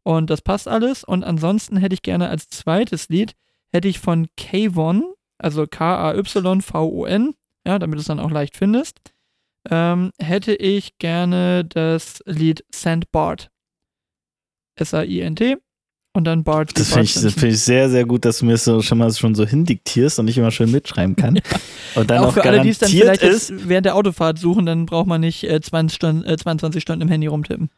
Und das passt alles. Und ansonsten hätte ich gerne als zweites Lied, hätte ich von K-Von, also K-A-Y-V-O-N, ja, damit du es dann auch leicht findest, ähm, hätte ich gerne das Lied Sand Bart. S-A-I-N-T und dann Bart. Das finde ich, find ich, sehr, sehr gut, dass du mir das so, schon mal schon so hindiktierst und ich immer schön mitschreiben kann. Und dann auch, auch für alle, die es dann vielleicht ist, während der Autofahrt suchen, dann braucht man nicht äh, 20, Stunden, äh, 22 Stunden im Handy rumtippen.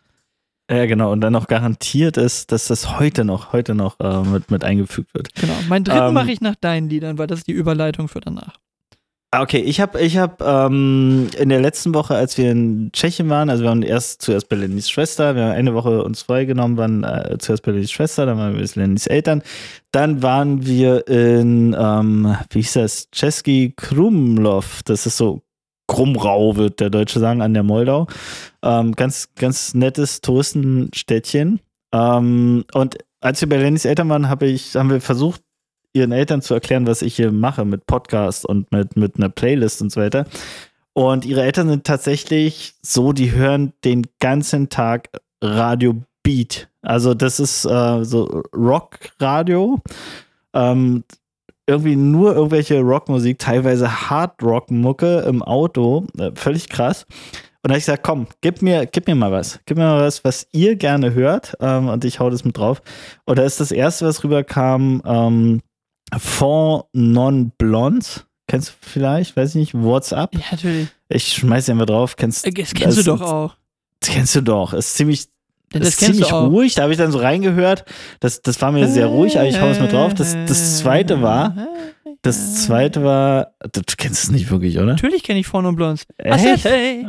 Ja, genau. Und dann noch garantiert ist, dass das heute noch, heute noch äh, mit, mit eingefügt wird. Genau. Mein dritten ähm, mache ich nach deinen Liedern, weil das ist die Überleitung für danach. Ah, okay, ich habe ich hab, ähm, in der letzten Woche, als wir in Tschechien waren, also wir waren erst zuerst bei Lennys Schwester, wir haben eine Woche uns freigenommen, waren äh, zuerst bei Lennys Schwester, dann waren wir bei Lennys Eltern, dann waren wir in, ähm, wie hieß das, Czeski Krumlov, das ist so Krumrau, wird der Deutsche sagen, an der Moldau. Ähm, ganz, ganz nettes Touristenstädtchen. Ähm, und als wir bei Lennys Eltern waren, hab ich, haben wir versucht, ihren Eltern zu erklären, was ich hier mache mit Podcast und mit, mit einer Playlist und so weiter. Und ihre Eltern sind tatsächlich so, die hören den ganzen Tag Radio Beat. Also das ist äh, so Rock-Radio. Ähm, irgendwie nur irgendwelche Rockmusik, teilweise Hard-Rock-Mucke im Auto. Äh, völlig krass. Und da habe ich gesagt, komm, gib mir, gib mir mal was. Gib mir mal was, was ihr gerne hört. Ähm, und ich hau das mit drauf. Und da ist das erste, was rüberkam, ähm, Fond Non Blondes. Kennst du vielleicht? Weiß ich nicht. WhatsApp. Ja, natürlich. Ich schmeiß mal drauf. Kennst, äh, das kennst du doch auch. Das kennst du doch. Ist ziemlich das ist ziemlich ruhig. Da habe ich dann so reingehört. Das, das war mir sehr ruhig, aber ich hau es mal drauf. Das, das zweite war. Das zweite war. Du kennst es nicht wirklich, oder? Natürlich kenne ich Vorne und Blondes. Echt? Hey,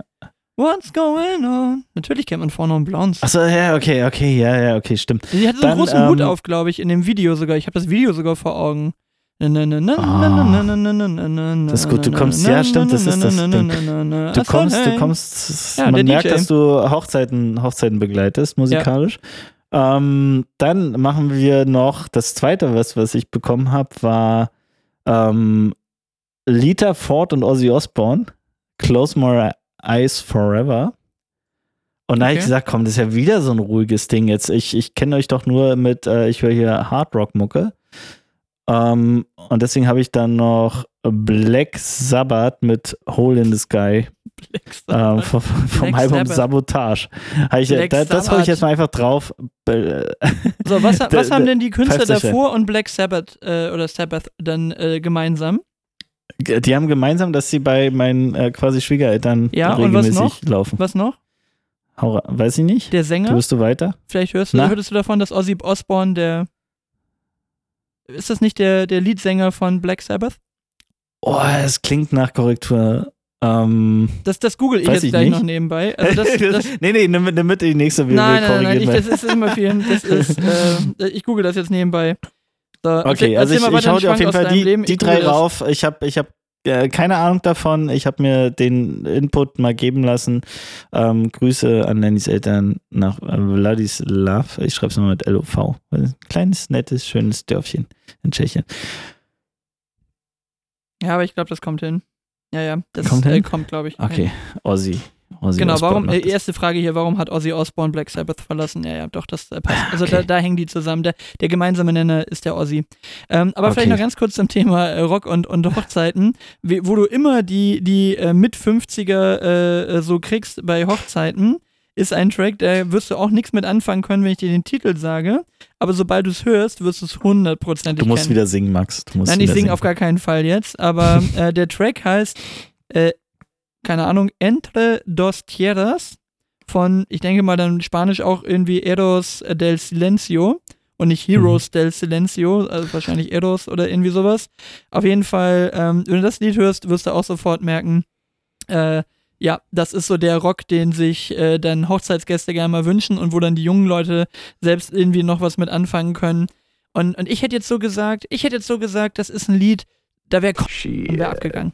what's going on? Natürlich kennt man Vorne und Blondes. Achso, ja, okay, okay, ja, ja, okay, stimmt. Sie hatte so einen großen ähm, Hut auf, glaube ich, in dem Video sogar. Ich habe das Video sogar vor Augen. Das ist gut, du kommst, ja, stimmt, das ist das Ding. Du kommst, du kommst, man merkt, dass du Hochzeiten, Hochzeiten begleitest, musikalisch. Ähm, dann machen wir noch, das zweite, was, was ich bekommen habe, war ähm, Lita Ford und Ozzy Osbourne, Close My Eyes Forever. Und da okay. habe ich gesagt, komm, das ist ja wieder so ein ruhiges Ding jetzt. Ich, ich kenne euch doch nur mit, äh, ich höre hier Hard Rock Mucke. Ähm, und deswegen habe ich dann noch Black Sabbath mit Hole in the Sky ähm, vom, vom Album Sabotage. Ich, da, das hole ich jetzt mal einfach drauf. So, was, was haben denn die Künstler davor und Black Sabbath äh, oder Sabbath dann äh, gemeinsam? Die haben gemeinsam, dass sie bei meinen äh, quasi Schwiegereltern ja, regelmäßig und was noch? laufen. Was noch? weiß ich nicht. Der Sänger. Hörst du weiter? Vielleicht hörst du, hörtest du davon, dass Ozzy Osbourne der ist das nicht der, der Leadsänger von Black Sabbath? Oh, es klingt nach Korrektur. Ähm, das, das google ich jetzt ich gleich nicht. noch nebenbei. Also das, das, nee, nee, nimm, nimm mit die nächste Video. Nein, nein, nein, ich, das ist immer viel. Das ist, äh, ich google das jetzt nebenbei. So, okay, also ich, ich hau dir auf jeden Fall die, die drei rauf. Ich habe ich hab äh, keine Ahnung davon. Ich habe mir den Input mal geben lassen. Ähm, Grüße an Nannys Eltern nach äh, Vladislav. Ich schreibe es mal mit LOV. Ein kleines, nettes, schönes Dörfchen in Tschechien. Ja, aber ich glaube, das kommt hin. Ja, ja, das kommt, äh, kommt glaube ich. Okay, hin. Ossi. Ozzy Genau, Osbourne warum, äh, erste Frage hier, warum hat Ozzy Osbourne Black Sabbath verlassen? Ja, ja, doch, das äh, passt. Also da, Okay. da hängen die zusammen. Der, der gemeinsame Nenner ist der Ozzy. Ähm, aber vielleicht Okay. noch ganz kurz zum Thema äh, Rock und, und Hochzeiten, wo du immer die, die äh, mit 50er äh, so kriegst bei Hochzeiten, ist ein Track, da wirst du auch nichts mit anfangen können, wenn ich dir den Titel sage. Aber sobald du es hörst, wirst du es hundertprozentig Du musst kennen. wieder singen, Max. Du musst Nein, ich singe auf gar keinen Fall jetzt, aber der Track heißt, äh, keine Ahnung, Entre dos Tierras von, ich denke mal dann Spanisch auch irgendwie Eros del Silencio und nicht Heroes del Silencio, also wahrscheinlich Eros oder irgendwie sowas. Auf jeden Fall, ähm, wenn du das Lied hörst, wirst du auch sofort merken, äh, ja, das ist so der Rock, den sich äh, dann Hochzeitsgäste gerne mal wünschen und wo dann die jungen Leute selbst irgendwie noch was mit anfangen können. Und, und ich hätte jetzt so gesagt, ich hätte jetzt so gesagt, das ist ein Lied, da wäre wär abgegangen.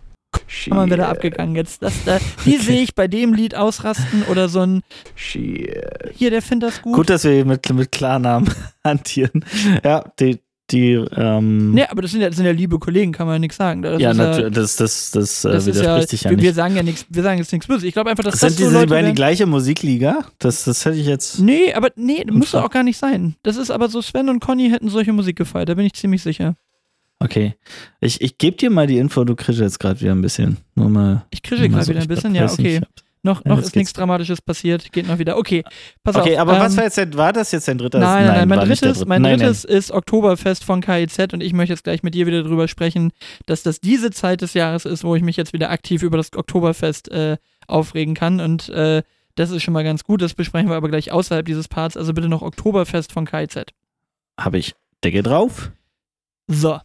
Man wäre da abgegangen jetzt. Das, da, die sehe ich bei dem Lied ausrasten oder so ein, hier, der findet das gut. Gut, dass wir hier mit, mit Klarnamen hantieren. Ja, die, die, ähm, Nee, aber das sind ja, das sind ja liebe Kollegen, kann man ja nichts sagen. Das ja, natürlich, das, das, das, äh, das ja, widerspricht sich ja wir, wir nicht. sagen ja nichts, wir sagen jetzt nichts Böses. Ich glaube einfach, dass Sind das so sind die Leute beiden die gleiche Musikliga? Das, das hätte ich jetzt. Nee, aber nee, müsste auch gar nicht sein. Das ist aber so, Sven und Conny hätten solche Musik gefeiert, da bin ich ziemlich sicher. Okay. Ich, ich gebe dir mal die Info, du kriegst jetzt gerade wieder ein bisschen. Nur mal. Ich kriege gerade so, wieder ein bisschen, ja, okay. Noch, noch ist nichts. Dramatisches passiert, geht noch wieder. Okay, pass Okay, auf. aber was ähm, war jetzt denn, war das jetzt dein dritter? Nein, nein, nein, mein drittes, dritte. mein nein, drittes ist Oktoberfest von KIZ und ich möchte jetzt gleich mit dir wieder drüber sprechen, dass das diese Zeit des Jahres ist, wo ich mich jetzt wieder aktiv über das Oktoberfest äh, aufregen kann und äh, das ist schon mal ganz gut, das besprechen wir aber gleich außerhalb dieses Parts, also bitte noch Oktoberfest von KIZ. Nein. Habe ich Decke drauf? So.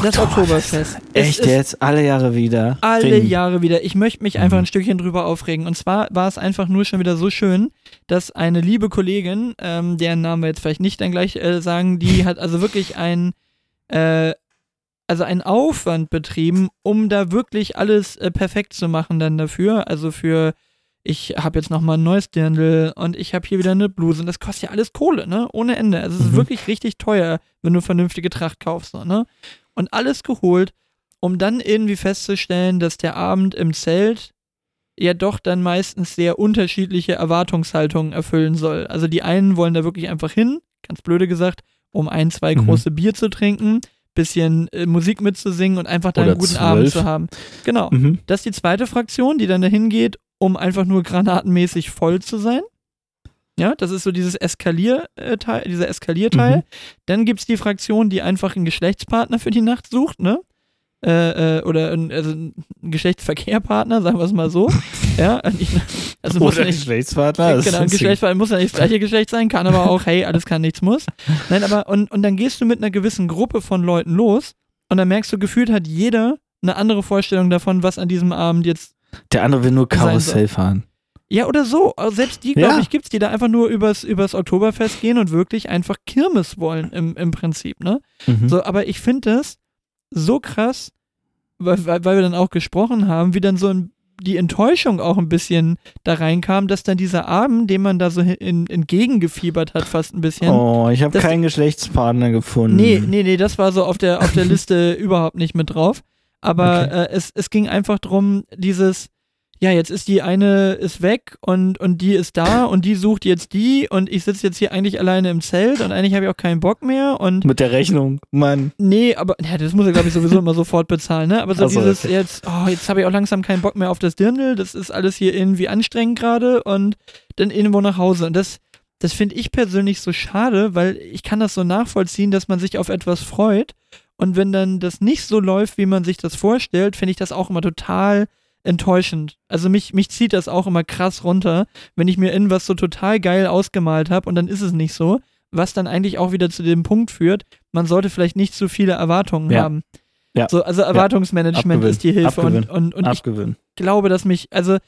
Das Oktoberfest. Es Echt jetzt? Alle Jahre wieder? alle Ring. Jahre wieder. Ich möchte mich einfach Mhm. ein Stückchen drüber aufregen. Und zwar war es einfach nur schon wieder so schön, dass eine liebe Kollegin, ähm, deren Namen wir jetzt vielleicht nicht dann gleich äh, sagen, die hat also wirklich ein, äh, also einen Aufwand betrieben, um da wirklich alles äh, perfekt zu machen dann dafür. Also für, ich habe jetzt nochmal ein neues Dirndl und ich habe hier wieder eine Bluse und das kostet ja alles Kohle, ne? Ohne Ende. Also es ist Mhm. wirklich richtig teuer, wenn du vernünftige Tracht kaufst, so, ne? Und alles geholt um dann irgendwie festzustellen, dass der Abend im Zelt ja doch dann meistens sehr unterschiedliche Erwartungshaltungen erfüllen soll. Also die einen wollen da wirklich einfach hin, ganz blöde gesagt, um ein, zwei Mhm. große Bier zu trinken, bisschen äh, Musik mitzusingen und einfach da einen guten zwölf. Abend zu haben. Genau. Mhm. Das ist die zweite Fraktion, die dann dahin geht, um einfach nur granatenmäßig voll zu sein. Ja, das ist so dieses Eskalierteil, dieser Eskalierteil. Mhm. Dann gibt es die Fraktion, die einfach einen Geschlechtspartner für die Nacht sucht, ne? Äh, äh, oder ein, also ein Geschlechtsverkehrpartner, sagen wir es mal so. ja, also muss Oder nicht, Geschlechtspartner? das genau, ein Geschlechtspartner muss ja nicht das gleiche Geschlecht sein, kann aber auch, hey, alles kann, nichts muss. Nein, aber und, und dann gehst du mit einer gewissen Gruppe von Leuten los und dann merkst du, gefühlt hat jeder eine andere Vorstellung davon, was an diesem Abend jetzt Der andere will nur Karussell fahren. Ja, oder so. Also selbst die, glaube ich, gibt es, die da einfach nur übers, übers Oktoberfest gehen und wirklich einfach Kirmes wollen im, im Prinzip, ne? Mhm. So, aber ich finde das so krass, weil, weil, wir dann auch gesprochen haben, wie dann so ein, die Enttäuschung auch ein bisschen da reinkam, dass dann dieser Abend, den man da so in, entgegengefiebert hat, fast ein bisschen. Oh, ich habe keinen Geschlechtspartner gefunden. Nee, nee, nee, das war so auf der, auf der Liste überhaupt nicht mit drauf. Aber Okay. äh, es, es ging einfach drum, dieses, ja, jetzt ist die eine ist weg und, und die ist da und die sucht jetzt die und ich sitze jetzt hier eigentlich alleine im Zelt und eigentlich habe ich auch keinen Bock mehr und Mit der Rechnung, Mann. nee, aber ja, das muss er glaube ich sowieso immer sofort bezahlen, ne? Aber so Ach so, dieses jetzt, oh, jetzt habe ich auch langsam keinen Bock mehr auf das Dirndl, das ist alles hier irgendwie anstrengend gerade und dann irgendwo nach Hause und das das finde ich persönlich so schade, weil ich kann das so nachvollziehen, dass man sich auf etwas freut und wenn dann das nicht so läuft, wie man sich das vorstellt, finde ich das auch immer total enttäuschend. Also mich, mich zieht das auch immer krass runter, wenn ich mir irgendwas so total geil ausgemalt habe und dann ist es nicht so, was dann eigentlich auch wieder zu dem Punkt führt, man sollte vielleicht nicht zu viele Erwartungen Ja. haben. Ja. So, also Erwartungsmanagement Abgewöhnen. ist die Hilfe und, Abgewöhnen. und, und ich glaube, dass mich, also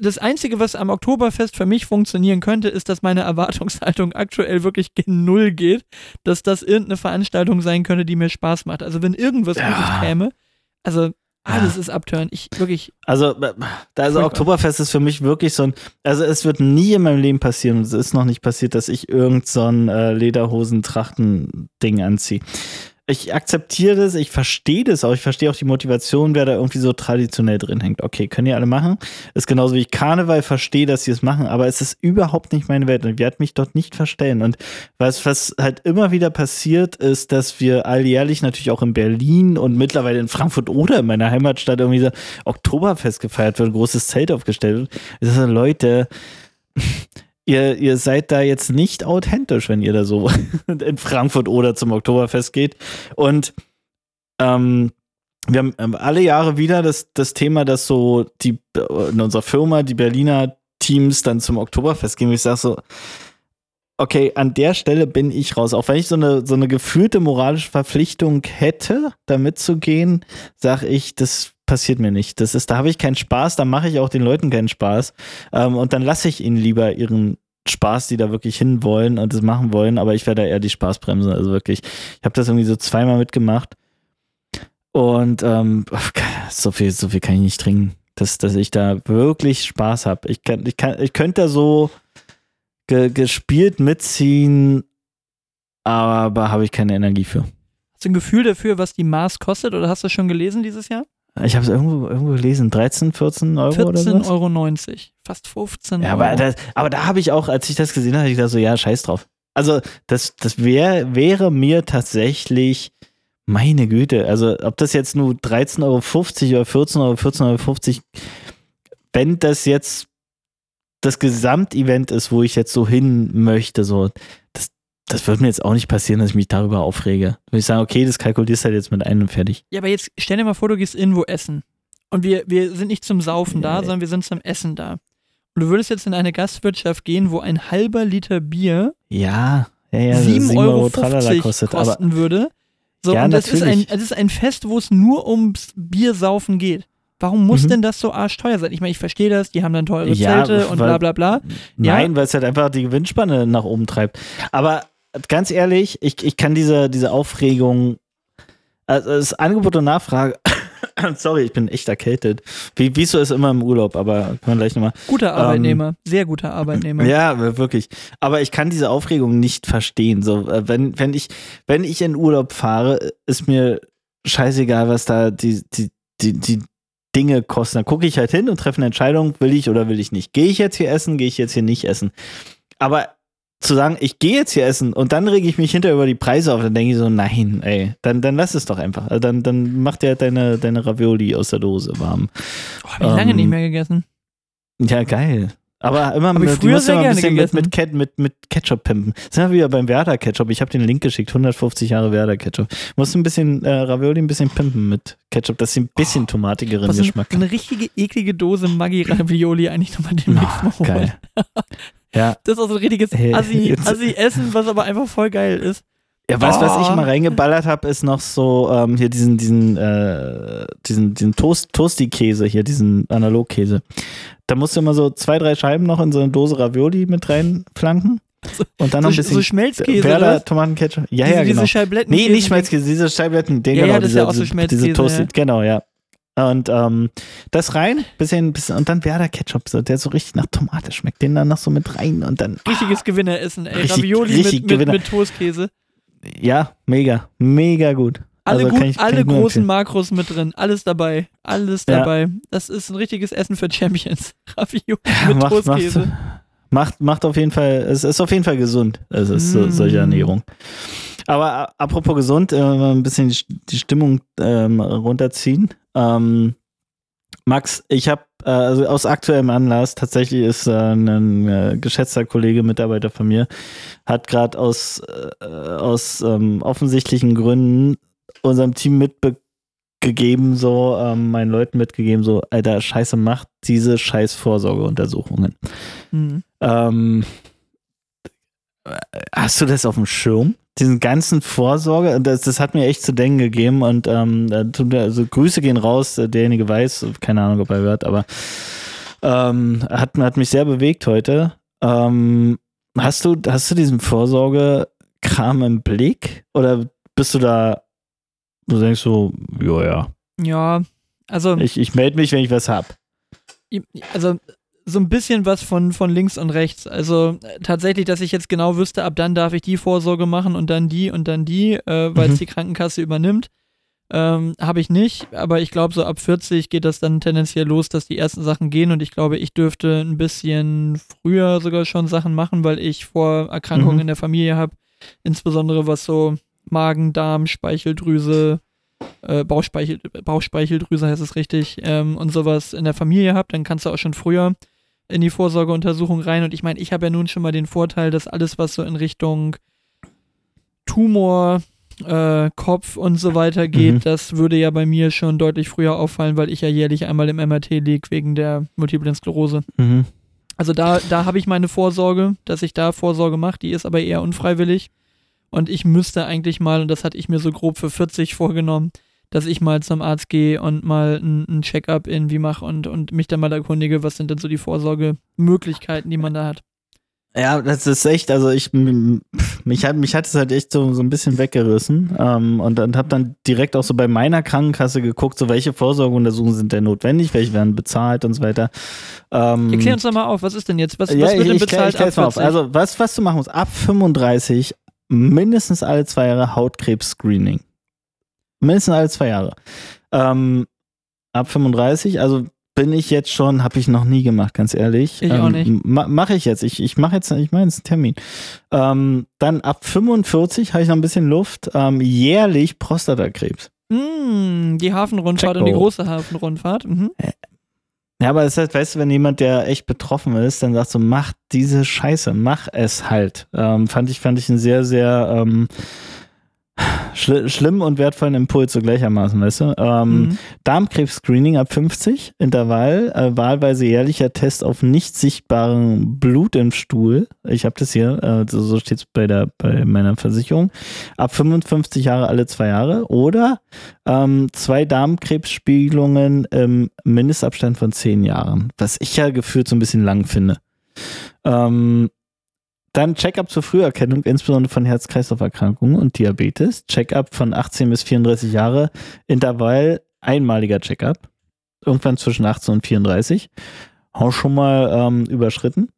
das Einzige, was am Oktoberfest für mich funktionieren könnte, ist, dass meine Erwartungshaltung aktuell wirklich gen Null geht, dass das irgendeine Veranstaltung sein könnte, die mir Spaß macht. Also wenn irgendwas Ja. Gutes käme, also alles Ja. ist Upturn. Ich wirklich, Also, äh, da also Furchtbar. Oktoberfest ist für mich wirklich so ein, also es wird nie in meinem Leben passieren, und es ist noch nicht passiert, dass ich irgend so ein äh, Lederhosen-Trachten-Ding anziehe. Ich akzeptiere das, ich verstehe das auch, ich verstehe auch die Motivation, wer da irgendwie so traditionell drin hängt. Okay, können die alle machen. Ist genauso wie ich Karneval verstehe, dass sie es machen, aber es ist überhaupt nicht meine Welt und ich werde mich dort nicht verstellen. Und was, was halt immer wieder passiert, ist, dass wir alljährlich natürlich auch in Berlin und mittlerweile in Frankfurt oder in meiner Heimatstadt irgendwie so Oktoberfest gefeiert wird, großes Zelt aufgestellt wird. Das sind Leute, ihr, ihr seid da jetzt nicht authentisch, wenn ihr da so in Frankfurt oder zum Oktoberfest geht. Und ähm, wir haben ähm, alle Jahre wieder das, das Thema, dass so die in unserer Firma die Berliner Teams dann zum Oktoberfest gehen. Ich sage so, okay, an der Stelle bin ich raus. Auch wenn ich so eine, so eine gefühlte moralische Verpflichtung hätte, da mitzugehen, sage ich, das passiert mir nicht. Das ist, da habe ich keinen Spaß, da mache ich auch den Leuten keinen Spaß. Ähm, und dann lasse ich ihnen lieber ihren Spaß, die da wirklich hin wollen und das machen wollen, aber ich werde da eher die Spaßbremse. Also wirklich, ich habe das irgendwie so zweimal mitgemacht. Und ähm, so viel, so viel kann ich nicht trinken, dass, dass ich da wirklich Spaß habe. Ich, kann, ich, kann, ich könnte da so ge, gespielt mitziehen, aber habe ich keine Energie für. Hast du ein Gefühl dafür, was die Maß kostet oder hast du das schon gelesen dieses Jahr? Ich habe es irgendwo, irgendwo gelesen, 13, 14 Euro 14 oder so. 14,90 Euro, fast 15 ja, Euro. Aber, das, aber da habe ich auch, als ich das gesehen habe, ich gedacht so, ja, scheiß drauf. Also das, das wär, wäre mir tatsächlich, meine Güte, also ob das jetzt nur 13,50 Euro oder 14 Euro, 14,50 Euro, wenn das jetzt das Gesamtevent ist, wo ich jetzt so hin möchte, so, das, wird mir jetzt auch nicht passieren, dass ich mich darüber aufrege. Würde ich sagen, okay, das kalkulierst halt jetzt mit einem und fertig. Ja, aber jetzt stell dir mal vor, du gehst irgendwo essen. Und wir, wir sind nicht zum Saufen da, sondern wir sind zum Essen da. Und du würdest jetzt in eine Gastwirtschaft gehen, wo ein halber Liter Bier ja, ja, ja, 7,50 Euro kostet, kosten aber würde. So, Ja, und das ist, ein, das ist ein Fest, wo es nur ums Biersaufen geht. Warum muss Mhm. denn das so arschteuer sein? Ich meine, ich verstehe das, die haben dann teure Ja, Zelte und weil- bla bla bla. Ja. Nein, weil es halt einfach die Gewinnspanne nach oben treibt. Aber ganz ehrlich, ich, ich kann diese, diese Aufregung, also das Angebot und Nachfrage, sorry, ich bin echt erkältet. Wie, wie es so ist immer im Urlaub, aber können wir gleich nochmal. Guter Arbeitnehmer, sehr guter Arbeitnehmer. Ähm, Ja, wirklich. Aber ich kann diese Aufregung nicht verstehen. So, äh, wenn, wenn ich, wenn ich in Urlaub fahre, ist mir scheißegal, was da die, die, die, die Dinge kosten. Dann gucke ich halt hin und treffe eine Entscheidung, will ich oder will ich nicht. Gehe ich jetzt hier essen, gehe ich jetzt hier nicht essen. Aber zu sagen, ich gehe jetzt hier essen und dann rege ich mich hinter über die Preise auf, dann denke ich so, nein, ey, dann, dann lass es doch einfach. Also Dann, dann mach dir halt deine, deine Ravioli aus der Dose warm. Oh, hab ich lange Ähm, nicht mehr gegessen. Ja, geil. Aber immer Hab ich mit, früher sehr immer ein bisschen mit, gegessen. mit, Ket- mit, mit Ketchup pimpen. Sind wir wieder beim Werder Ketchup. Ich habe den Link geschickt, 150 Jahre Werder Ketchup. Musst ein bisschen äh, Ravioli ein bisschen pimpen mit Ketchup, dass sie ein bisschen tomatigeren Was so Geschmack eine richtige eklige Dose Maggi Ravioli eigentlich nochmal demnächst mal Oh, holen. geil. ja. Das ist auch so ein richtiges Hey, Assi, jetzt- Assi Essen, was aber einfach voll geil ist. Ja, was, was ich Oh. mal reingeballert habe, ist noch so ähm, hier diesen, diesen, äh, diesen, diesen Toast, Toasty-Käse hier, diesen Analogkäse. Da musst du immer so zwei, drei Scheiben noch in so eine Dose Ravioli mit reinflanken. Und dann noch So, ein bisschen so Schmelzkäse, Werder? Tomatenketchup. Ja, diese, ja, genau. diese Scheibletten. Nee, nicht Schmelzkäse, diese Scheibletten, den, Ja, genau, ja, das ist diese, ja auch so Schmelzkäse, diese Toasty, ja. genau, ja. Und ähm, das rein, bisschen, bisschen, und dann Werder Ketchup, so, der so richtig nach Tomate schmeckt, den dann noch so mit rein und dann, Richtiges Gewinneressen, ey. Richtig- Ravioli richtig mit, mit, Gewinner. mit Toastkäse. ja, mega, mega gut. Alle, Also gut, ich- alle großen. Makros mit drin. Alles dabei. Alles Ja. dabei. Das ist ein richtiges Essen für Champions. Ravioli Ja, mit macht, macht, Toastkäse. macht, macht auf jeden Fall, es ist auf jeden Fall gesund. Es ist so, Mm. solche Ernährung. Aber a- apropos gesund, äh, ein bisschen die, Stimmung ähm, runterziehen. Ähm, Max, ich habe äh, also aus aktuellem Anlass, tatsächlich ist äh, ein äh, geschätzter Kollege, Mitarbeiter von mir, hat gerade aus, äh, aus ähm, offensichtlichen Gründen unserem Team mitgegeben, so ähm, meinen Leuten mitgegeben, so, Alter, Scheiße, macht diese scheiß Vorsorgeuntersuchungen. Hm. Ähm, hast du das auf dem Schirm? Diesen ganzen Vorsorge, das, das hat mir echt zu denken gegeben und ähm, also Grüße gehen raus, äh, derjenige weiß, keine Ahnung, ob er hört, aber ähm, hat, hat mich sehr bewegt heute. Ähm, hast du, hast du diesen Vorsorge-Kram im Blick oder bist du da, du denkst so, ja, ja, Ja, also, ich, ich melde mich, wenn ich was hab. also so ein bisschen was von, von links und rechts. Also äh, tatsächlich, dass ich jetzt genau wüsste, ab dann darf ich die Vorsorge machen und dann die und dann die, äh, weil es Mhm. die Krankenkasse übernimmt. Ähm, Habe ich nicht, aber ich glaube, so ab 40 geht das dann tendenziell los, dass die ersten Sachen gehen und ich glaube, ich dürfte ein bisschen früher sogar schon Sachen machen, weil ich vor Erkrankungen Mhm. in der Familie habe, insbesondere was so Magen, Darm, Speicheldrüse, äh, Bauchspeichel, Bauchspeicheldrüse heißt es richtig, ähm, und sowas in der Familie habt, dann kannst du auch schon früher in die Vorsorgeuntersuchung rein. Und ich meine, ich habe ja nun schon mal den Vorteil, dass alles, was so in Richtung Tumor, äh, Kopf und so weiter geht, Mhm. das würde ja bei mir schon deutlich früher auffallen, weil ich ja jährlich einmal im MRT liege wegen der Multiplen Sklerose. Mhm. Also da, da habe ich meine Vorsorge, dass ich da Vorsorge mache, die ist aber eher unfreiwillig. Und ich müsste eigentlich mal, und das hatte ich mir so grob für 40 vorgenommen, dass ich mal zum Arzt gehe und mal ein, ein Check-up irgendwie mache und, und mich dann mal erkundige, was sind denn so die Vorsorgemöglichkeiten, die man da hat. Ja, das ist echt, also ich, mich hat, mich hat es halt echt so, so ein bisschen weggerissen ähm, und, und habe dann direkt auch so bei meiner Krankenkasse geguckt, so welche Vorsorgeuntersuchungen sind denn notwendig, welche werden bezahlt und so weiter. Ähm, Erklär uns doch mal auf, was ist denn jetzt? Was, ja, was wird ich, denn ich, bezahlt ich klär's mal ab auf. 40? Also was, was du machen musst, ab 35 mindestens alle zwei Jahre Hautkrebs-Screening. Mindestens alle zwei Jahre. Ähm, ab 35, also bin ich jetzt schon, habe ich noch nie gemacht, ganz ehrlich. Ich ähm, auch nicht. ma- Mache ich jetzt. Ich, ich mache jetzt, ich meine, es ist ein Termin. Ähm, dann ab 45 habe ich noch ein bisschen Luft. Ähm, jährlich Prostatakrebs. Hm, die Hafenrundfahrt und die große Hafenrundfahrt. Mhm. Ja, aber das heißt, weißt du, wenn jemand, der echt betroffen ist, dann sagt so, mach diese Scheiße, mach es halt. Ähm, fand ich, fand ich einen sehr, sehr ähm, schli schlimmen und wertvollen Impuls so gleichermaßen, weißt du? Ähm, Mhm. Darmkrebs-Screening ab 50, Intervall, äh, wahlweise jährlicher Test auf nicht sichtbaren Blut im Stuhl. Ich habe das hier, äh, so, so steht es bei, der- bei meiner Versicherung. Ab 55 Jahre alle zwei Jahre. Oder ähm, zwei Darmkrebsspiegelungen im Mindestabstand von zehn Jahren. Was ich ja gefühlt so ein bisschen lang finde. Ähm, dann Check-up zur Früherkennung, insbesondere von Herz-Kreislauf-Erkrankungen und Diabetes. Check-up von 18 bis 34 Jahre. Intervall, einmaliger Check-up. Irgendwann zwischen 18 und 34. Auch schon mal ähm, überschritten.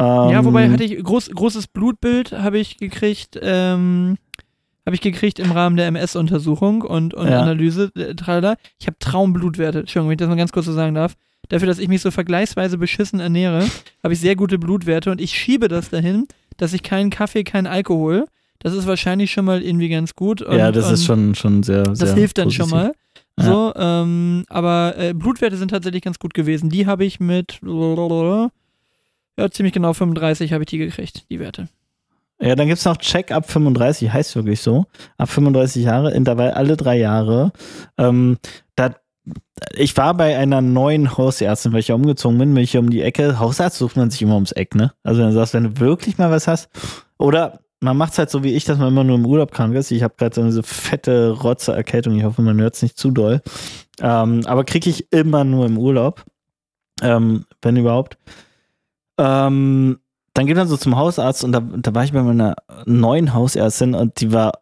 Ja, Ähm, wobei hatte ich groß, großes Blutbild habe ich gekriegt, ähm, habe ich gekriegt im Rahmen der MS-Untersuchung und, und Ja. Analyse. Äh, tralala. ich habe Traumblutwerte. Entschuldigung, wenn ich das mal ganz kurz so sagen darf. Dafür, dass ich mich so vergleichsweise beschissen ernähre, habe ich sehr gute Blutwerte und ich schiebe das dahin, dass ich keinen Kaffee, keinen Alkohol. Das ist wahrscheinlich schon mal irgendwie ganz gut. Und, ja, das ist schon, schon sehr, Das sehr hilft dann positiv. schon mal. Ja. So, ähm, aber äh, Blutwerte sind tatsächlich ganz gut gewesen. Die habe ich mit ja, ziemlich genau 35 habe ich die gekriegt, die Werte. Ja, dann gibt's noch Check ab 35, heißt wirklich so. Ab 35 Jahre, Intervall alle drei Jahre. Ähm, da, ich war bei einer neuen Hausärztin, weil ich ja umgezogen bin, bin ich hier um die Ecke. Hausarzt sucht man sich immer ums Eck, ne? Also du sagst, wenn du wirklich mal was hast. Oder man macht's halt so wie ich, dass man immer nur im Urlaub krank ist. Ich habe gerade so eine fette Rotze-Erkältung. Ich hoffe, man hört's nicht zu doll. Ähm, aber kriege ich immer nur im Urlaub. Ähm, wenn überhaupt. Ähm, dann geht man so zum Hausarzt und da, da war ich bei meiner neuen Hausärztin und die war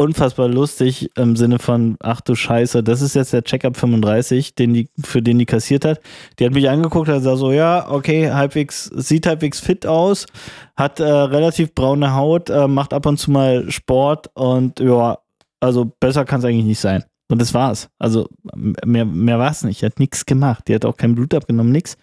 unfassbar lustig im Sinne von, ach du Scheiße, das ist jetzt der Checkup 35, den die, für den die kassiert hat. Die hat mich angeguckt hat gesagt so, ja, okay, halbwegs, sieht halbwegs fit aus, hat äh, relativ braune Haut, äh, macht ab und zu mal Sport und ja, also besser kann es eigentlich nicht sein. Und das war's. Also mehr, mehr war es nicht. Die hat nichts gemacht. Die hat auch kein Blut abgenommen, nichts.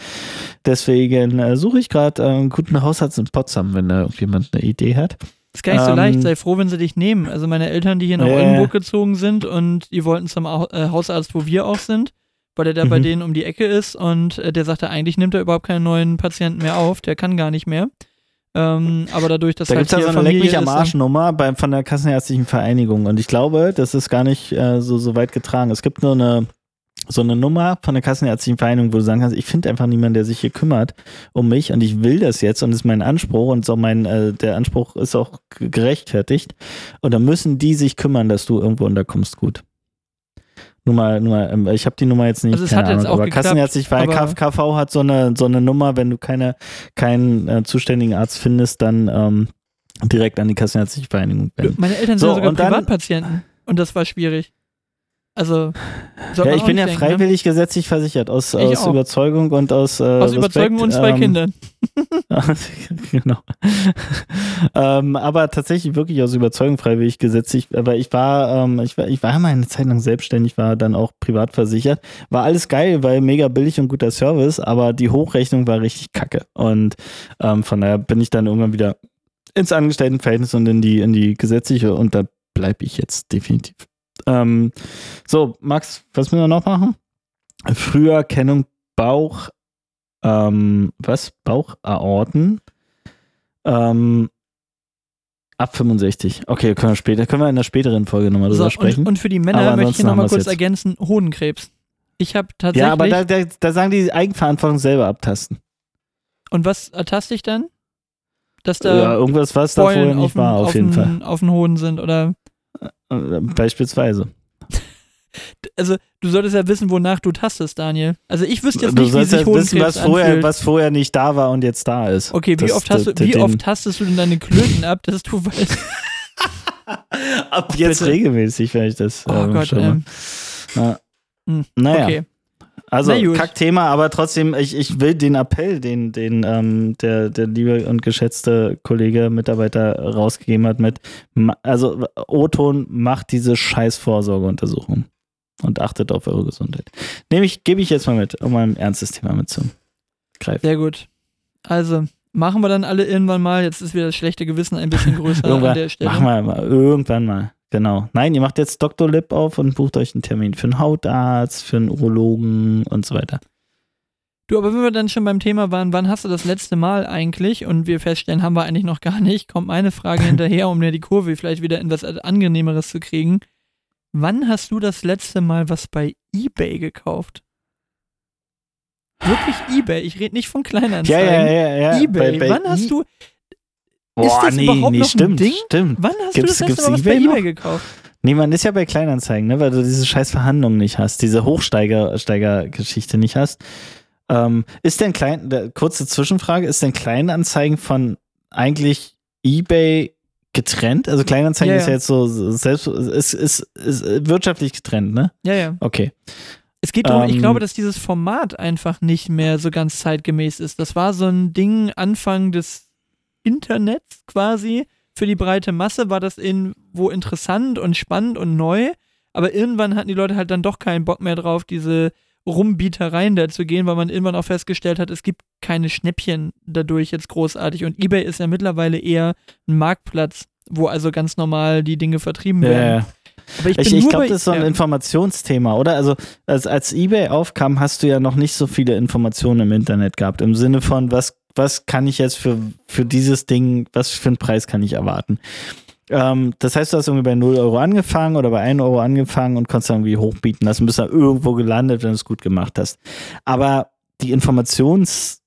Deswegen äh, suche ich gerade äh, einen guten Hausarzt in Potsdam, wenn da jemand eine Idee hat. Ist gar nicht so Ähm, leicht, sei froh, wenn sie dich nehmen. Also meine Eltern, die hier nach ja. Oldenburg gezogen sind und die wollten zum Au äh, Hausarzt, wo wir auch sind, weil der da bei Mhm. denen um die Ecke ist und äh, der sagte, eigentlich nimmt er überhaupt keinen neuen Patienten mehr auf, der kann gar nicht mehr. Ähm, aber dadurch, dass Da halt gibt es ja so eine Leck mich am ist und- Arsch Nummer beim, von der Kassenärztlichen Vereinigung. Und ich glaube, das ist gar nicht äh, so, so weit getragen. Es gibt nur eine, so eine Nummer von der Kassenärztlichen Vereinigung, wo du sagen kannst, ich finde einfach niemanden, der sich hier kümmert um mich und ich will das jetzt und das ist mein Anspruch und so mein, äh, der Anspruch ist auch gerechtfertigt. Und dann müssen die sich kümmern, dass du irgendwo unterkommst gut. Nur mal, nur mal, ähm, ich habe die Nummer jetzt nicht, Also es hat jetzt Ahnung, auch aber geklappt, Kassenärztliche Vereinigung, aber- KV hat so eine, so eine Nummer, wenn du keine, keinen äh, zuständigen Arzt findest, dann ähm, direkt an die Kassenärztliche Vereinigung wenden. Meine Eltern So, sind sogar und dann- Privatpatienten und das war schwierig. Also, Ja, ich bin ja denken, freiwillig gesetzlich versichert, aus, aus. Überzeugung und aus. Äh, Ne? Aus Respekt, Überzeugung und zwei ähm, Kindern. genau. ähm, aber tatsächlich wirklich aus Überzeugung freiwillig gesetzlich. Aber ich war, ähm, ich war, ich war mal eine Zeit lang selbstständig, war dann auch privat versichert. War alles geil, weil mega billig und guter Service, aber die Hochrechnung war richtig kacke. Und ähm, von daher bin ich dann irgendwann wieder ins Angestelltenverhältnis und in die, in die gesetzliche und da bleibe ich jetzt definitiv. Ähm, so, Max, was müssen wir noch machen? Früherkennung Bauch, ähm, was? Bauchaorten. Ähm, ab 65. Okay, können wir später, können wir in der späteren Folge nochmal drüber So, sprechen. und, und für die Männer möchte ich ansonsten noch haben mal wir's kurz jetzt. ergänzen: Hodenkrebs. Ich habe tatsächlich. ja, aber da, da, da sagen die Eigenverantwortung selber abtasten. und was ertaste ich dann? Dass da ja, irgendwas, was da vorher nicht war, auf, auf, jeden den- Fall. auf den Hoden sind oder. Beispielsweise. Also, du solltest ja wissen, wonach du tastest, Daniel. Also, ich wüsste jetzt nicht, wie sich Hodenkrebs wissen, was vorher, anfühlt. was vorher nicht da war und jetzt da ist. Okay, wie, Das- oft, hast du, wie den- oft tastest du denn deine Klöten ab, dass du weißt. Ab jetzt bitte. regelmäßig, wenn ich das Oh ähm, Gott, schon ähm. Ja. hm, Naja, okay. Also. Kackthema, aber trotzdem, ich, ich will den Appell, den, den ähm, der, der liebe und geschätzte Kollege, Mitarbeiter rausgegeben hat mit, also O-Ton macht diese scheiß Vorsorgeuntersuchung und achtet auf eure Gesundheit. Nämlich, gebe ich jetzt mal mit, um ein ernstes Thema mitzugreifen. Sehr gut. Also, machen wir dann alle irgendwann mal. Jetzt ist wieder das schlechte Gewissen ein bisschen größer an der Stelle. machen wir mal, irgendwann mal. Genau. Nein, ihr macht jetzt Dr. Lip auf und bucht euch einen Termin für einen Hautarzt, für einen Urologen und so weiter. Du, aber wenn wir dann schon beim Thema waren, wann hast du das letzte Mal eigentlich? Und wir feststellen, haben wir eigentlich noch gar nicht. Kommt meine Frage hinterher, um mir die Kurve vielleicht wieder in was Angenehmeres zu kriegen. Wann hast du das letzte Mal was bei eBay gekauft? Wirklich eBay? Ich rede nicht von Ja, Kleinanzeigen. ja, ja, ja. eBay. Bei- bei Wann hast du, Boah, das nee, überhaupt nee, noch ein stimmt, Ding? stimmt. wann hast Gibt's- du das letzte Mal was bei eBay noch? eBay gekauft? Nee, man ist ja bei Kleinanzeigen, ne, weil du diese scheiß Verhandlungen nicht hast, diese Hochsteiger-Geschichte nicht hast. Ähm, ist denn Klein, kurze Zwischenfrage, ist denn Kleinanzeigen von eigentlich eBay getrennt? Also Kleinanzeigen Ja, ist ja. jetzt so selbst, ist, ist, ist wirtschaftlich getrennt, ne? Ja, ja. Okay. Es geht darum, ich Ähm, glaube, dass dieses Format einfach nicht mehr so ganz zeitgemäß ist. Das war so ein Ding Anfang des Internets quasi. Für die breite Masse war das irgendwo interessant und spannend und neu. Aber irgendwann hatten die Leute halt dann doch keinen Bock mehr drauf, diese Rumbietereien da zu gehen, weil man irgendwann auch festgestellt hat, es gibt keine Schnäppchen dadurch jetzt großartig. Und eBay ist ja mittlerweile eher ein Marktplatz, wo also ganz normal die Dinge vertrieben werden. Ja, Aber ich, ich, ich glaube, das ist so ein. Informationsthema, oder? Also, als, als eBay aufkam, hast du ja noch nicht so viele Informationen im Internet gehabt. Im Sinne von, was, was kann ich jetzt für, für dieses Ding, was für einen Preis kann ich erwarten? Ähm, das heißt, du hast irgendwie bei 0 Euro angefangen oder bei 1 Euro angefangen und konntest dann irgendwie hochbieten lassen, bist dann irgendwo gelandet, wenn du es gut gemacht hast. Aber die Informationsquellen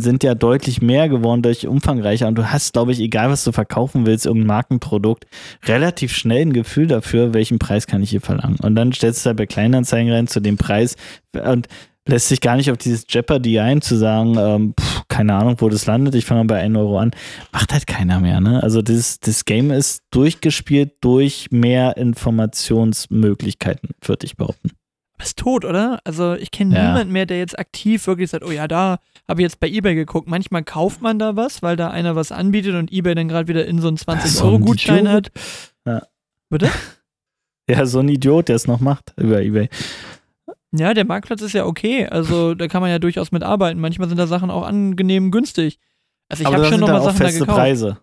sind ja deutlich mehr geworden, deutlich umfangreicher und du hast, glaube ich, egal was du verkaufen willst, irgendein Markenprodukt, relativ schnell ein Gefühl dafür, welchen Preis kann ich hier verlangen. Und dann stellst du da bei Kleinanzeigen rein zu dem Preis und lässt sich gar nicht auf dieses Jeopardy ein, zu sagen, ähm, pff, keine Ahnung, wo das landet, ich fange mal bei 1 Euro an. Macht halt keiner mehr, ne? Also das, das Game ist durchgespielt durch mehr Informationsmöglichkeiten, würde ich behaupten. ist tot, oder? Also ich kenne Ja. niemanden mehr, der jetzt aktiv wirklich sagt, oh ja, da habe ich jetzt bei Ebay geguckt. Manchmal kauft man da was, weil da einer was anbietet und Ebay dann gerade wieder in so einen So ein 20-Euro-Gutschein hat. Ja. Bitte? Ja, so ein Idiot, der es noch macht über Ebay. Ja, der Marktplatz ist ja okay. Also da kann man ja durchaus mitarbeiten. Manchmal sind da Sachen auch angenehm günstig. Also ich habe da schon sind noch da mal auch Sachen da feste gekauft. Preise.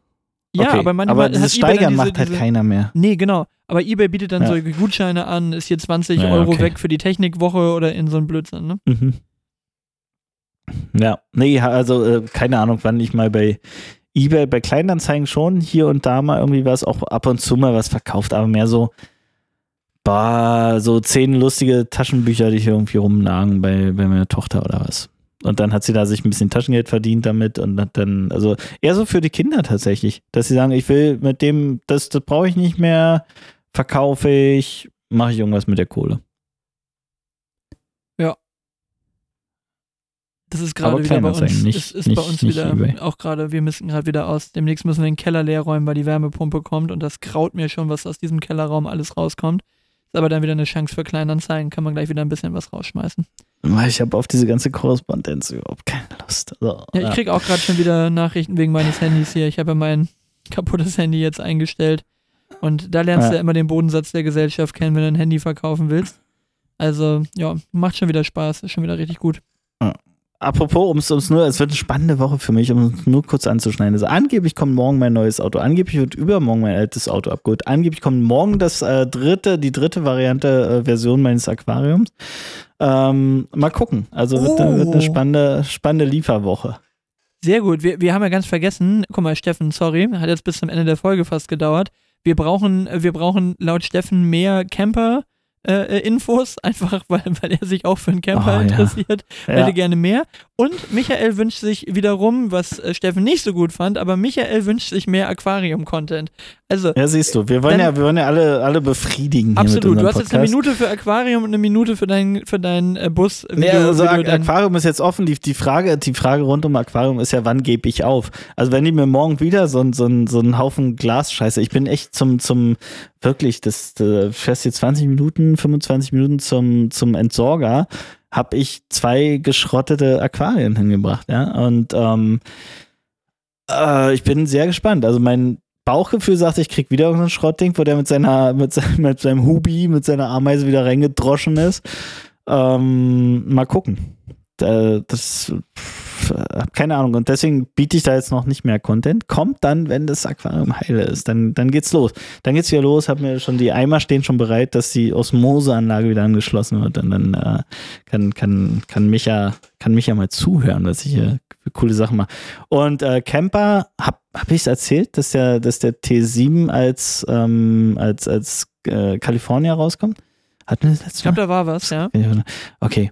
Ja, Okay. aber manchmal aber dieses Steigern diese, macht halt diese, keiner mehr. Nee, genau. Aber eBay bietet dann Ja. solche Gutscheine an, ist hier 20 Ja, Euro okay. weg für die Technikwoche oder in so ein Blödsinn, ne? Mhm. Ja, nee, also äh, keine Ahnung, wann ich mal bei eBay, bei Kleinanzeigen schon hier und da mal irgendwie was, auch ab und zu mal was verkauft, aber mehr so, bah, so zehn lustige Taschenbücher, die hier irgendwie rumlagen bei, bei meiner Tochter oder was. Und dann hat sie da sich ein bisschen Taschengeld verdient damit und hat dann, also eher so für die Kinder tatsächlich, dass sie sagen, ich will mit dem, das, das brauche ich nicht mehr, verkaufe ich, mache ich irgendwas mit der Kohle. Das ist gerade wieder bei uns. nicht- ist, ist bei uns wieder eBay. auch gerade, wir müssen gerade wieder aus. Demnächst müssen wir den Keller leer räumen, weil die Wärmepumpe kommt und das graut mir schon, was aus diesem Kellerraum alles rauskommt. Ist aber dann wieder eine Chance für Kleinanzeigen, kann man gleich wieder ein bisschen was rausschmeißen. Ich habe auf diese ganze Korrespondenz überhaupt keine Lust. So, Ja, ich krieg auch gerade schon wieder Nachrichten wegen meines Handys hier. Ich habe ja mein kaputtes Handy jetzt eingestellt. Und da lernst Ja. du ja immer den Bodensatz der Gesellschaft kennen, wenn du ein Handy verkaufen willst. Also, ja, macht schon wieder Spaß, ist schon wieder richtig gut. Apropos, um es nur, es wird eine spannende Woche für mich, um es nur kurz anzuschneiden. Also angeblich kommt morgen mein neues Auto, angeblich wird übermorgen mein altes Auto abgeholt, angeblich kommt morgen das äh, dritte, die dritte Variante, äh, Version meines Aquariums. Ähm, mal gucken. Also wird, Oh. wird eine spannende, spannende Lieferwoche. Sehr gut. Wir, wir haben ja ganz vergessen, guck mal, Steffen, sorry, hat jetzt bis zum Ende der Folge fast gedauert. Wir brauchen, wir brauchen laut Steffen mehr Camper. Äh, äh, Infos, einfach weil, weil er sich auch für einen Camper Oh, ja. interessiert, Ja. hätte gerne mehr. Und Michael wünscht sich wiederum, was äh, Steffen nicht so gut fand, aber Michael wünscht sich mehr Aquarium-Content. Also, Ja, siehst du, wir wollen Dann- ja, wir wollen ja alle, alle befriedigen. Absolut. Du hast jetzt eine Podcast. Minute für Aquarium und eine Minute für deinen für deinen äh, Bus. wie Nee, du- also Aqu- Aquarium ist jetzt offen. Die, die, Frage, die Frage rund um Aquarium ist ja, wann gebe ich auf? Also wenn die mir morgen wieder so, so, so einen Haufen Glasscheiße, ich bin echt zum, zum wirklich, das äh, fährst jetzt 20 Minuten, 25 Minuten zum, zum Entsorger, habe ich zwei geschrottete Aquarien hingebracht, ja. Und ähm, äh, ich bin sehr gespannt. Also mein Bauchgefühl sagt, ich krieg wieder irgendein Schrottding, wo der mit seiner, mit, seinem- mit seinem Hubi, mit seiner Ameise wieder reingedroschen ist. Ähm, mal gucken. Das hab keine Ahnung. Und deswegen biete ich da jetzt noch nicht mehr Content. Kommt dann, wenn das Aquarium heile ist. Dann, dann geht's los. Dann geht's wieder los. Hab mir schon die Eimer stehen schon bereit, dass die Osmoseanlage wieder angeschlossen wird. Und dann äh, kann, kann, kann Micha, kann Micha mal zuhören, was ich hier für coole Sachen mache. Und äh, Camper, hab, hab ich es erzählt, dass der, dass der T7 als, ähm, als, als äh, California rauskommt? Hatten wir das letzte ich glaube, da war was, ja. Okay.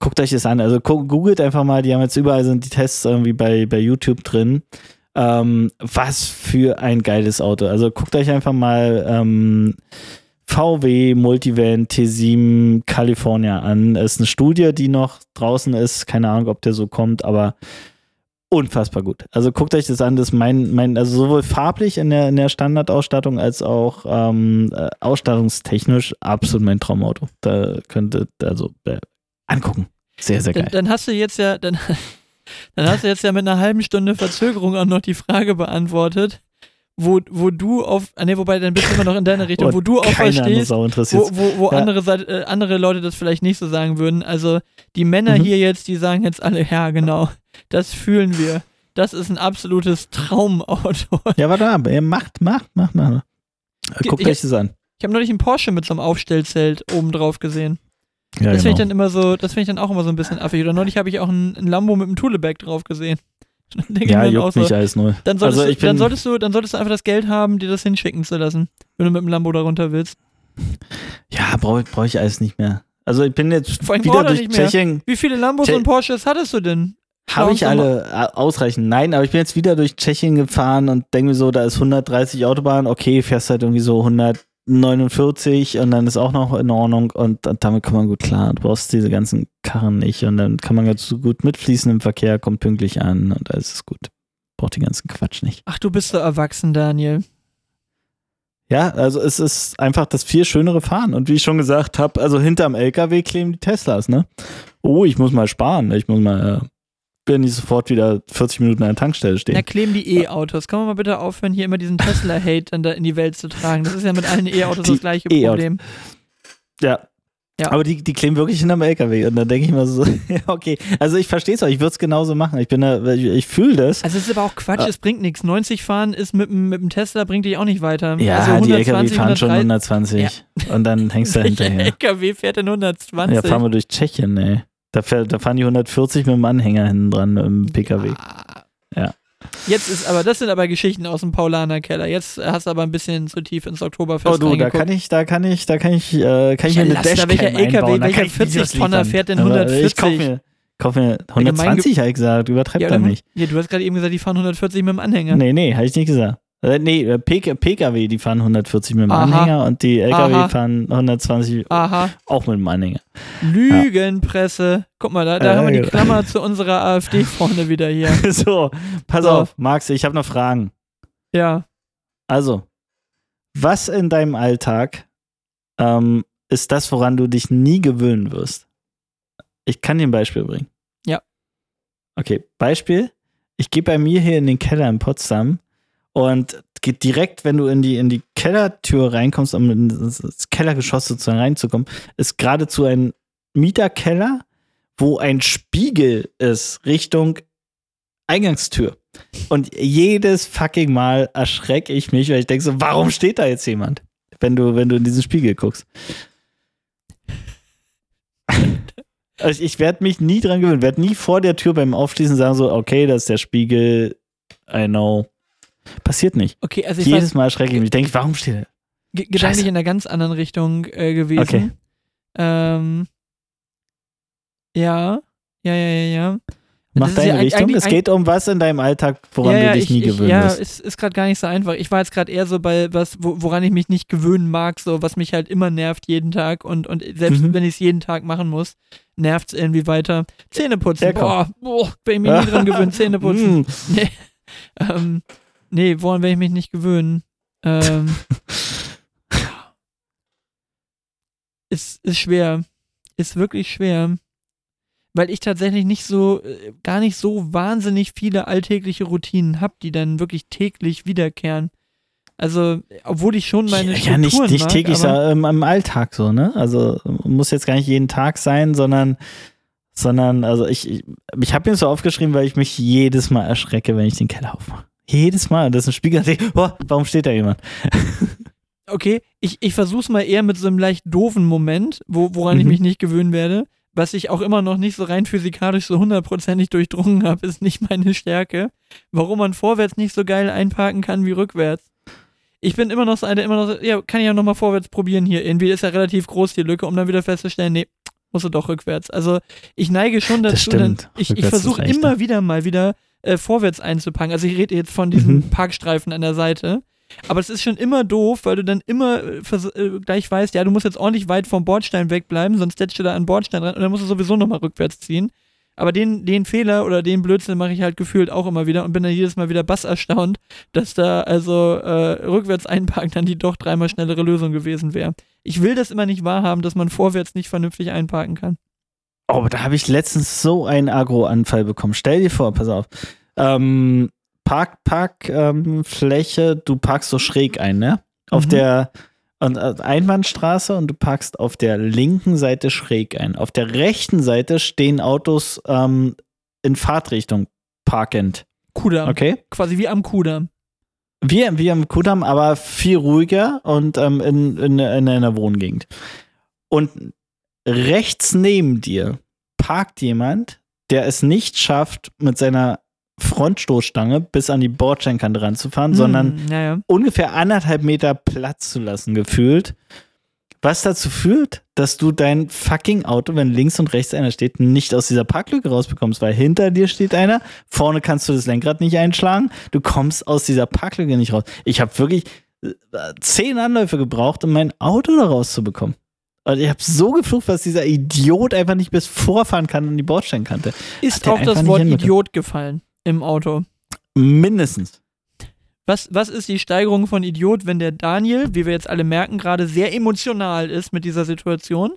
Guckt euch das an. Also googelt einfach mal, die haben jetzt überall sind die Tests irgendwie bei, bei YouTube drin. Ähm, was für ein geiles Auto. Also guckt euch einfach mal ähm, VW Multivan T7 California an. Es ist eine Studie, die noch draußen ist. Keine Ahnung, ob der so kommt, aber unfassbar gut. Also guckt euch das an. Das ist mein, mein, also sowohl farblich in der, in der Standardausstattung als auch ähm, äh, ausstattungstechnisch absolut mein Traumauto. Da könnte, also äh, angucken. Sehr, sehr Dann, geil. dann hast du jetzt ja, dann, dann hast du jetzt ja mit einer halben Stunde Verzögerung auch noch die Frage beantwortet, wo, wo du auf, ah, nee, wobei dann bist du immer noch in deine Richtung, wo du auch andere verstehst, wo, wo, wo Ja. andere, äh, andere Leute das vielleicht nicht so sagen würden. Also die Männer Mhm. hier jetzt, die sagen jetzt alle, ja genau, das fühlen wir. Das ist ein absolutes Traumauto. Ja, warte. Ey, macht, macht, macht, macht. Guckt Ich- euch das an. Ich habe neulich einen Porsche mit so einem Aufstellzelt oben drauf gesehen. Ja, das finde ich genau. dann immer so, das finde ich dann auch immer so ein bisschen affig. Oder neulich habe ich auch einen, einen Lambo mit einem Tuleback drauf gesehen. Ja juckt so, mich alles null. Dann solltest, Also du, dann, solltest du, dann solltest du einfach das Geld haben, dir das hinschicken zu lassen, wenn du mit dem Lambo da runter willst. Ja, brauche brauch ich alles nicht mehr. Also ich bin jetzt Vor wieder er durch nicht mehr. Tschechien. Wie viele Lambos Tschech- und Porsches hattest du denn? Habe ich alle ausreichend? Nein, aber ich bin jetzt wieder durch Tschechien gefahren und denke mir so, da ist 130 Autobahn, okay, fährst halt irgendwie so 149 und dann ist auch noch in Ordnung und, damit kann man gut klar. Du brauchst diese ganzen Karren nicht und dann kann man ganz so gut mitfließen im Verkehr, kommt pünktlich an und alles ist gut. Braucht den ganzen Quatsch nicht. Ach, du bist so erwachsen, Daniel. Ja, also es ist einfach das viel schönere Fahren. Und wie ich schon gesagt habe, also hinterm LKW kleben die Teslas, ne? Oh, ich muss mal sparen. Ich muss mal, will nicht sofort wieder 40 Minuten an der Tankstelle stehen. Na, kleben die E-Autos. Können wir mal bitte aufhören, hier immer diesen Tesla-Hate dann da in die Welt zu tragen? Das ist ja mit allen E-Autos Die das gleiche E-Autos. Problem. Ja. Ja. Aber die, die kleben wirklich hinterm LKW. Und dann denke ich mir so, ja, okay. Also ich verstehe es auch, ich würde es genauso machen. Ich bin da, ich, ich fühle das. Also es ist aber auch Quatsch, Ah. es bringt nichts. 90 fahren ist mit, dem- mit dem Tesla bringt dich auch nicht weiter. ja, also die LKW fahren schon 130 120. Und dann hängst du Welcher hinterher. LKW fährt denn 120? Ja, fahren wir durch Tschechien, ey. Da, fährt, da fahren die 140 mit dem Anhänger hinten dran im PKW. Ja. Jetzt ist aber, das sind aber Geschichten aus dem Paulaner Keller. Jetzt hast du aber ein bisschen zu tief ins Oktoberfest Oh du, da kann ich, da kann ich, da kann ich, äh, kann ich Ja, mir eine Dashcam welcher LKW, einbauen. Da welcher kann ich Videos 40 Tonner fährt denn Aber 140? Ich kauf mir, kauf mir 120, habe ich gesagt. Übertreib ja, da nicht. ja, du hast gerade eben gesagt, die fahren 140 mit dem Anhänger. Nee, nee, habe ich nicht gesagt. Äh, nee, äh, PK, PKW, die fahren 140 mit dem Aha. Anhänger und die LKW Aha. fahren 120 Aha, auch mit dem Anhänger. Lügenpresse. Guck mal, da, da Äh, haben wir die genau. Klammer zu unserer AfD vorne wieder hier. so, pass So. auf, Max, ich habe noch Fragen. Ja. Also, was in deinem Alltag ähm, ist das, woran du dich nie gewöhnen wirst. Ich kann dir ein Beispiel bringen. Ja. Okay, Beispiel. Ich gehe bei mir hier in den Keller in Potsdam und geht direkt, wenn du in die, in die Kellertür reinkommst, um in das Kellergeschoss sozusagen reinzukommen, ist geradezu ein Mieterkeller, wo ein Spiegel ist, Richtung Eingangstür. Und jedes fucking Mal erschrecke ich mich, weil ich denke so, warum steht da jetzt jemand? Wenn du, wenn du in diesen Spiegel guckst. Also ich werde mich nie dran gewöhnen, werde nie vor der Tür beim Aufschließen sagen so, okay, das ist der Spiegel, I know. Passiert nicht. Okay, also ich Jedes Mal erschrecke ich mich. Denke ich, warum steht er? ge- gedanklich in einer ganz anderen Richtung äh, gewesen. Okay. Ähm, ja, ja, ja, ja, ja. Mach deine ja Richtung. Es geht um was in deinem Alltag, woran ja, ja, du dich ich, nie ich, gewöhnen Ja, wirst. ist, ist gerade gar nicht so einfach. Ich war jetzt gerade eher so bei was, wo, woran ich mich nicht gewöhnen mag, so was mich halt immer nervt jeden Tag und, und selbst Mhm. wenn ich es jeden Tag machen muss, nervt es irgendwie weiter. Zähneputzen, boah, boah, bin ich mir nie dran gewöhnt, Zähneputzen. Mm. Nee. Ähm, nee, woran werde ich mich nicht gewöhnen? Ähm, ist, ist schwer. Ist wirklich schwer. Weil ich tatsächlich nicht so, äh, gar nicht so wahnsinnig viele alltägliche Routinen habe, die dann wirklich täglich wiederkehren. Also, obwohl ich schon meine ja, nicht, Strukturen nicht mag, täglich, aber, so, ähm, im Alltag so, ne? Also muss jetzt gar nicht jeden Tag sein, sondern, sondern, also ich, ich, ich habe mir so aufgeschrieben, weil ich mich jedes Mal erschrecke, wenn ich den Keller aufmache. Jedes Mal. Das ist ein Spiegel, ich, oh, warum steht da jemand? Okay, ich, ich versuch's mal eher mit so einem leicht doofen Moment, wo, woran ich Mhm. mich nicht gewöhnen werde. Was ich auch immer noch nicht so rein physikalisch so hundertprozentig durchdrungen habe, ist nicht meine Stärke. Warum man vorwärts nicht so geil einparken kann wie rückwärts. Ich bin immer noch so einer, immer noch so, ja, kann ich ja nochmal vorwärts probieren hier. Irgendwie ist ja relativ groß die Lücke, um dann wieder festzustellen, nee, musst du doch rückwärts. Also ich neige schon dazu, dann, ich, ich versuche immer wieder mal wieder äh, vorwärts einzupacken. Also ich rede jetzt von diesem Mhm. Parkstreifen an der Seite. Aber es ist schon immer doof, weil du dann immer äh, äh, gleich weißt, ja, du musst jetzt ordentlich weit vom Bordstein wegbleiben, sonst setzt du da an Bordstein ran und dann musst du sowieso nochmal rückwärts ziehen. Aber den, den Fehler oder den Blödsinn mache ich halt gefühlt auch immer wieder und bin dann jedes Mal wieder bass erstaunt, dass da also äh, rückwärts einparken dann die doch dreimal schnellere Lösung gewesen wäre. Ich will das immer nicht wahrhaben, dass man vorwärts nicht vernünftig einparken kann. Oh, aber da habe ich letztens so einen Agro-Anfall bekommen. Stell dir vor, pass auf. Ähm, Park, Park, ähm, Fläche, du parkst so schräg ein, ne? Auf Mhm. der und, äh, Einbahnstraße und du parkst auf der linken Seite schräg ein. Auf der rechten Seite stehen Autos ähm, in Fahrtrichtung parkend. Kudamm. Okay? Quasi wie am Kudamm. Wie, wie am Kudamm, aber viel ruhiger und ähm, in, in, in einer Wohngegend. Und rechts neben dir parkt jemand, der es nicht schafft, mit seiner Frontstoßstange bis an die Bordsteinkante ranzufahren, sondern Hm, naja. ungefähr anderthalb Meter Platz zu lassen, gefühlt. Was dazu führt, dass du dein fucking Auto, wenn links und rechts einer steht, nicht aus dieser Parklücke rausbekommst, weil hinter dir steht einer, vorne kannst du das Lenkrad nicht einschlagen, du kommst aus dieser Parklücke nicht raus. Ich habe wirklich äh, zehn Anläufe gebraucht, um mein Auto da rauszubekommen. Und ich habe so geflucht, dass dieser Idiot einfach nicht bis vorfahren kann an die Bordsteinkante. Ist auch das Wort. Idiot gefallen im Auto. Mindestens. Was, was ist die Steigerung von Idiot, wenn der Daniel, wie wir jetzt alle merken, gerade sehr emotional ist mit dieser Situation?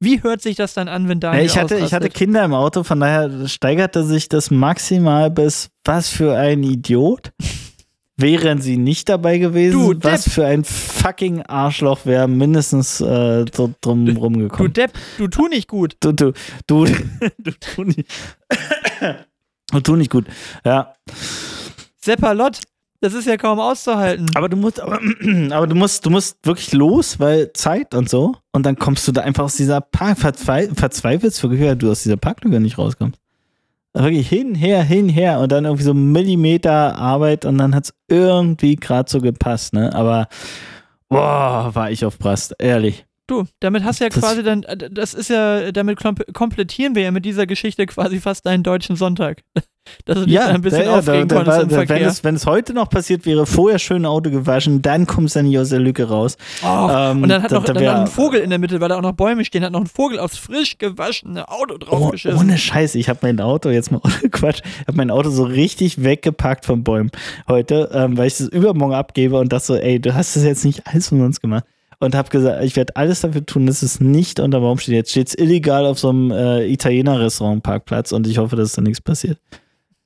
Wie hört sich das dann an, wenn Ja, Daniel ich, hatte, ich hatte? Kinder im Auto, von daher steigerte sich das maximal bis was für ein Idiot. Wären sie nicht dabei gewesen, Du was für ein fucking Arschloch wäre mindestens äh, so drum Du rumgekommen. Depp, du tu nicht gut. Du, du, du, du, tu nicht. du tu nicht gut. Ja. Seppalott, das ist ja kaum auszuhalten. Aber du musst, aber, aber du musst, du musst wirklich los, weil Zeit und so. Und dann kommst du da einfach aus dieser Park, verzwei verzweifelst wirklich, weil du aus dieser Parklücke nicht rauskommst. Wirklich hin, her, hin, her und dann irgendwie so Millimeter Arbeit und dann hat es irgendwie gerade so gepasst, ne? Aber boah, war ich auf Brast, ehrlich. Du, damit hast du ja Das- quasi dann, äh, das ist ja, damit komplettieren wir ja mit dieser Geschichte quasi fast deinen deutschen Sonntag. Dass du dich da ein bisschen da- aufregen da- da da- wenn, es, wenn es heute noch passiert wäre, vorher schön Auto gewaschen, dann kommst du nicht aus der Lücke raus. Oh, Ähm, und dann hat noch da dann wär- noch ein Vogel in der Mitte, weil da auch noch Bäume stehen, hat noch ein Vogel aufs frisch gewaschene Auto Oh, draufgeschissen. ohne Scheiß, ich habe mein Auto jetzt mal ohne Quatsch, ich habe mein Auto so richtig weggepackt von Bäumen heute, ähm, weil ich das übermorgen abgebe und dachte so, ey, du hast das jetzt nicht alles umsonst gemacht. Und habe gesagt, ich werde alles dafür tun, dass es nicht unter Baum steht. Jetzt steht es illegal auf so einem äh, Italiener-Restaurant-Parkplatz und ich hoffe, dass da nichts passiert.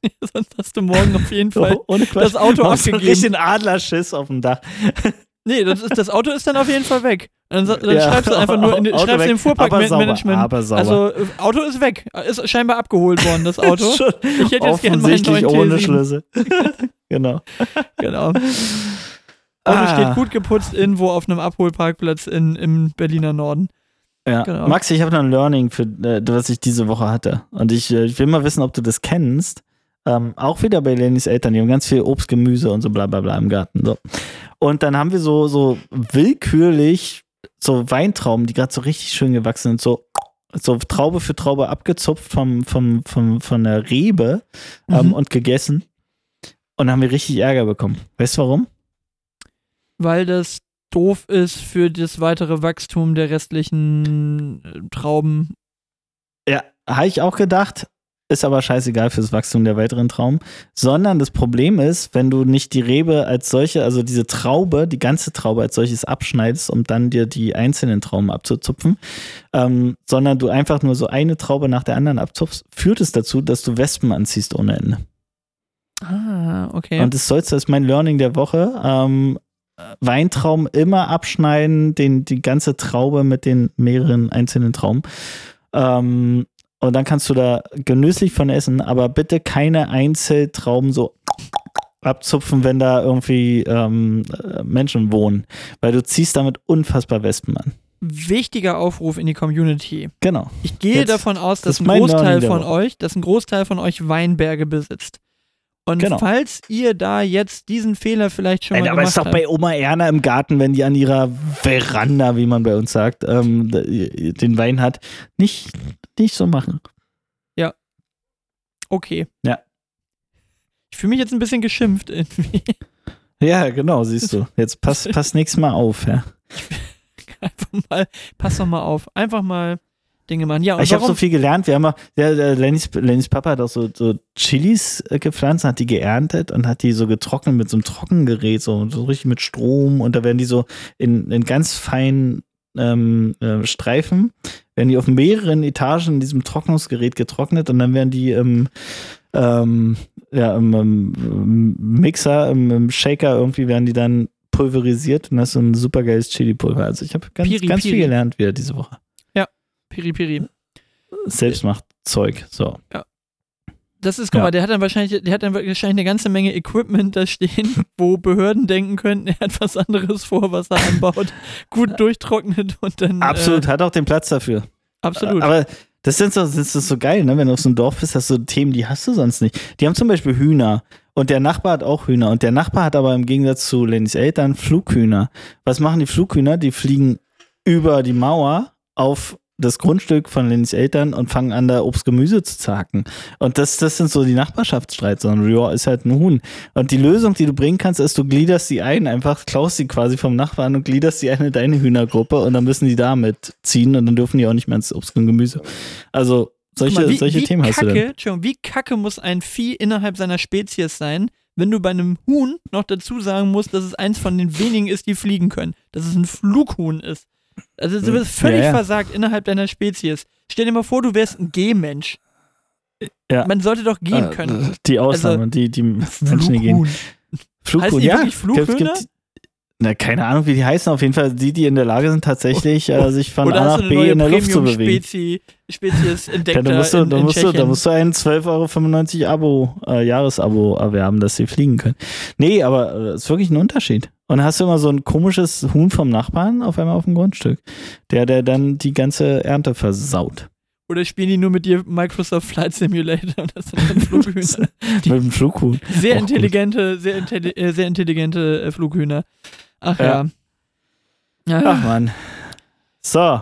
Sonst hast du morgen auf jeden Fall Ohne Quatsch. das Auto Machst du abgegeben. richtig Adlerschiss auf dem Dach. Nee, das, ist, das Auto ist dann auf jeden Fall weg. Dann, dann Ja, schreibst du einfach nur in, den- Auto schreibst weg, im Fuhrparkmanagement. aber sauber, aber Also äh, Auto ist weg. Ist scheinbar abgeholt worden, das Auto. Ich hätte jetzt gerne meinen neuen ohne T7. Schlüssel. genau. Genau. Auto Ah. steht gut geputzt irgendwo auf einem Abholparkplatz in, im Berliner Norden. Ja. Genau. Max, ich habe noch ein Learning, für, äh, was ich diese Woche hatte. Und ich, äh, ich will mal wissen, ob du das kennst. Ähm, auch wieder bei Lennys Eltern, die haben ganz viel Obst, Gemüse und so bla bla bla im Garten. So. Und dann haben wir so, so willkürlich so Weintrauben, die gerade so richtig schön gewachsen sind, so, so Traube für Traube abgezupft vom, vom, vom, von der Rebe ähm, Mhm. und gegessen. Und dann haben wir richtig Ärger bekommen. Weißt du warum? Weil das doof ist für das weitere Wachstum der restlichen äh, Trauben. Ja, habe ich auch gedacht. Ist aber scheißegal fürs Wachstum der weiteren Trauben. Sondern das Problem ist, wenn du nicht die Rebe als solche, also diese Traube, die ganze Traube als solches abschneidest, um dann dir die einzelnen Trauben abzuzupfen, ähm, sondern du einfach nur so eine Traube nach der anderen abzupfst, führt es dazu, dass du Wespen anziehst ohne Ende. Ah, okay. Und das sollst, das ist mein Learning der Woche. Ähm, Weintrauben immer abschneiden, den, die ganze Traube mit den mehreren einzelnen Trauben. Ähm, und dann kannst du da genüsslich von essen, aber bitte keine Einzeltrauben so abzupfen, wenn da irgendwie ähm, äh, Menschen wohnen, weil du ziehst damit unfassbar Wespen an. Wichtiger Aufruf in die Community. Genau. Ich gehe Jetzt- davon aus, das dass ist ein Großteil von euch, dass ein Großteil von euch Weinberge besitzt. Und Genau. falls ihr da jetzt diesen Fehler vielleicht schon Ey, mal aber gemacht ist doch habt, bei Oma Erna im Garten, wenn die an ihrer Veranda, wie man bei uns sagt, ähm, den Wein hat, nicht, nicht so machen. okay. Ja. Ich fühle mich jetzt ein bisschen geschimpft irgendwie. Ja, genau, siehst du. Jetzt pass, pass nächstes Mal auf, ja. Einfach mal, pass doch mal auf. Einfach mal Dinge machen. Ja, Ich habe so viel gelernt. Wir haben auch, der, der Lennys, Lennys Papa hat auch so, so Chilis äh, gepflanzt, hat die geerntet und hat die so getrocknet mit so einem Trockengerät, so, so richtig mit Strom. Und da werden die so in, in ganz feinen ähm, äh, Streifen, werden die auf mehreren Etagen in diesem Trocknungsgerät getrocknet und dann werden die im, ähm, ja, im, im Mixer, im, im Shaker irgendwie werden die dann pulverisiert und das ist so ein super geiles Chili-Pulver. Also ich habe ganz, Piri, ganz Piri. viel gelernt wieder diese Woche. Piri Piri. Selbstmachtzeug. So. Das ist, guck Ja. mal, der hat dann wahrscheinlich, der hat dann wahrscheinlich eine ganze Menge Equipment da stehen, wo Behörden denken könnten, er hat was anderes vor, was er anbaut. Gut durchtrocknet und dann. Absolut, Äh, hat auch den Platz dafür. absolut. Aber das sind so, das ist so geil, ne? Wenn du auf so einem Dorf bist, hast du Themen, die hast du sonst nicht. Die haben zum Beispiel Hühner und der Nachbar hat auch Hühner und der Nachbar hat aber im Gegensatz zu Lennys Eltern Flughühner. Was machen die Flughühner? Die fliegen über die Mauer auf das Grundstück von Lennys Eltern und fangen an, da Obst, Gemüse zu zacken. Und das, das sind so die Nachbarschaftsstreits, sondern ja, ist halt ein Huhn. Und die Lösung, die du bringen kannst, ist, du gliederst sie ein, einfach klaust sie quasi vom Nachbarn und gliederst sie ein in deine Hühnergruppe und dann müssen die da mitziehen und dann dürfen die auch nicht mehr ins Obst und Gemüse. Also solche, mal, wie, solche wie Themen hast du kacke. Entschuldigung, wie kacke muss ein Vieh innerhalb seiner Spezies sein, wenn du bei einem Huhn noch dazu sagen musst, dass es eins von den wenigen ist, die fliegen können. Dass es ein Flughuhn ist. Also du bist völlig Ja, ja. versagt innerhalb deiner Spezies. Stell dir mal vor, du wärst ein Gehmensch. Ja. Man sollte doch gehen Äh, können. Die Ausnahme, die, die Menschen, die gehen. Flughuhn, die ja. wirklich Flughühner? na, keine Ahnung, wie die heißen. Auf jeden Fall die, die in der Lage sind, tatsächlich äh, sich von Oder A nach B in der Luft zu bewegen. Premium-Spezies Spezies entdeckt Ja, da musst du, in, da in musst du, da musst du ein 12,95 Euro Abo, äh, Jahresabo erwerben, dass sie fliegen können. Nee, aber es äh, ist wirklich ein Unterschied. Und hast du immer so ein komisches Huhn vom Nachbarn auf einmal auf dem Grundstück, der, der dann die ganze Ernte versaut. Oder spielen die nur mit dir Microsoft Flight Simulator und das sind dann Flughühner? Die- Mit dem Flughuhn. Sehr Auch gut. intelligente, sehr, intelli äh, sehr intelligente äh, Flughühner. Ach Ja. ja. Ach man. So,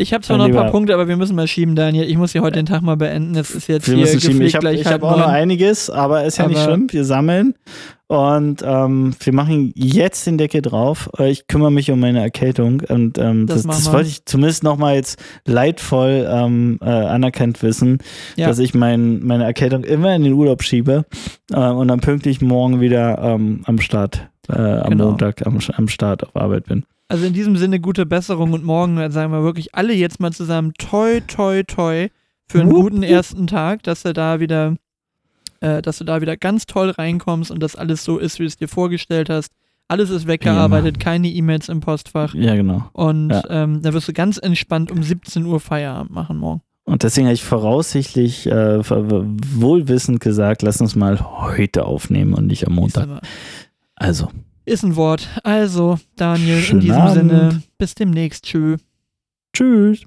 Ich habe zwar noch ein paar. Punkte, aber wir müssen mal schieben, Daniel. Ich muss hier heute den Tag mal beenden. Das ist jetzt wir hier müssen schieben. Ich habe hab auch noch einiges, aber ist ja nicht Aber- schlimm. Wir sammeln und ähm, wir machen jetzt den Deckel drauf. Äh, Ich kümmere mich um meine Erkältung und ähm, Das das, das, wollte ich zumindest nochmal jetzt leidvoll ähm, äh, anerkannt wissen, Ja. dass ich mein, meine Erkältung immer in den Urlaub schiebe äh, und dann pünktlich morgen wieder ähm, am Start, äh, am Genau. Montag am, am Start auf Arbeit bin. Also in diesem Sinne gute Besserung und morgen sagen wir wirklich alle jetzt mal zusammen toi, toi, toi für einen guten ersten Tag, dass du da wieder, äh, dass du da wieder ganz toll reinkommst und dass alles so ist, wie du es dir vorgestellt hast. Alles ist weggearbeitet, keine E-Mails im Postfach Ja, genau. und Ja. ähm, da wirst du ganz entspannt um 17 Uhr Feierabend machen morgen. Und deswegen habe ich voraussichtlich äh, wohlwissend gesagt, lass uns mal heute aufnehmen und nicht am Montag. Also, Ist ein Wort. Also, Daniel, Schönen in diesem Abend. Sinne, bis demnächst. Tschö. tschüss.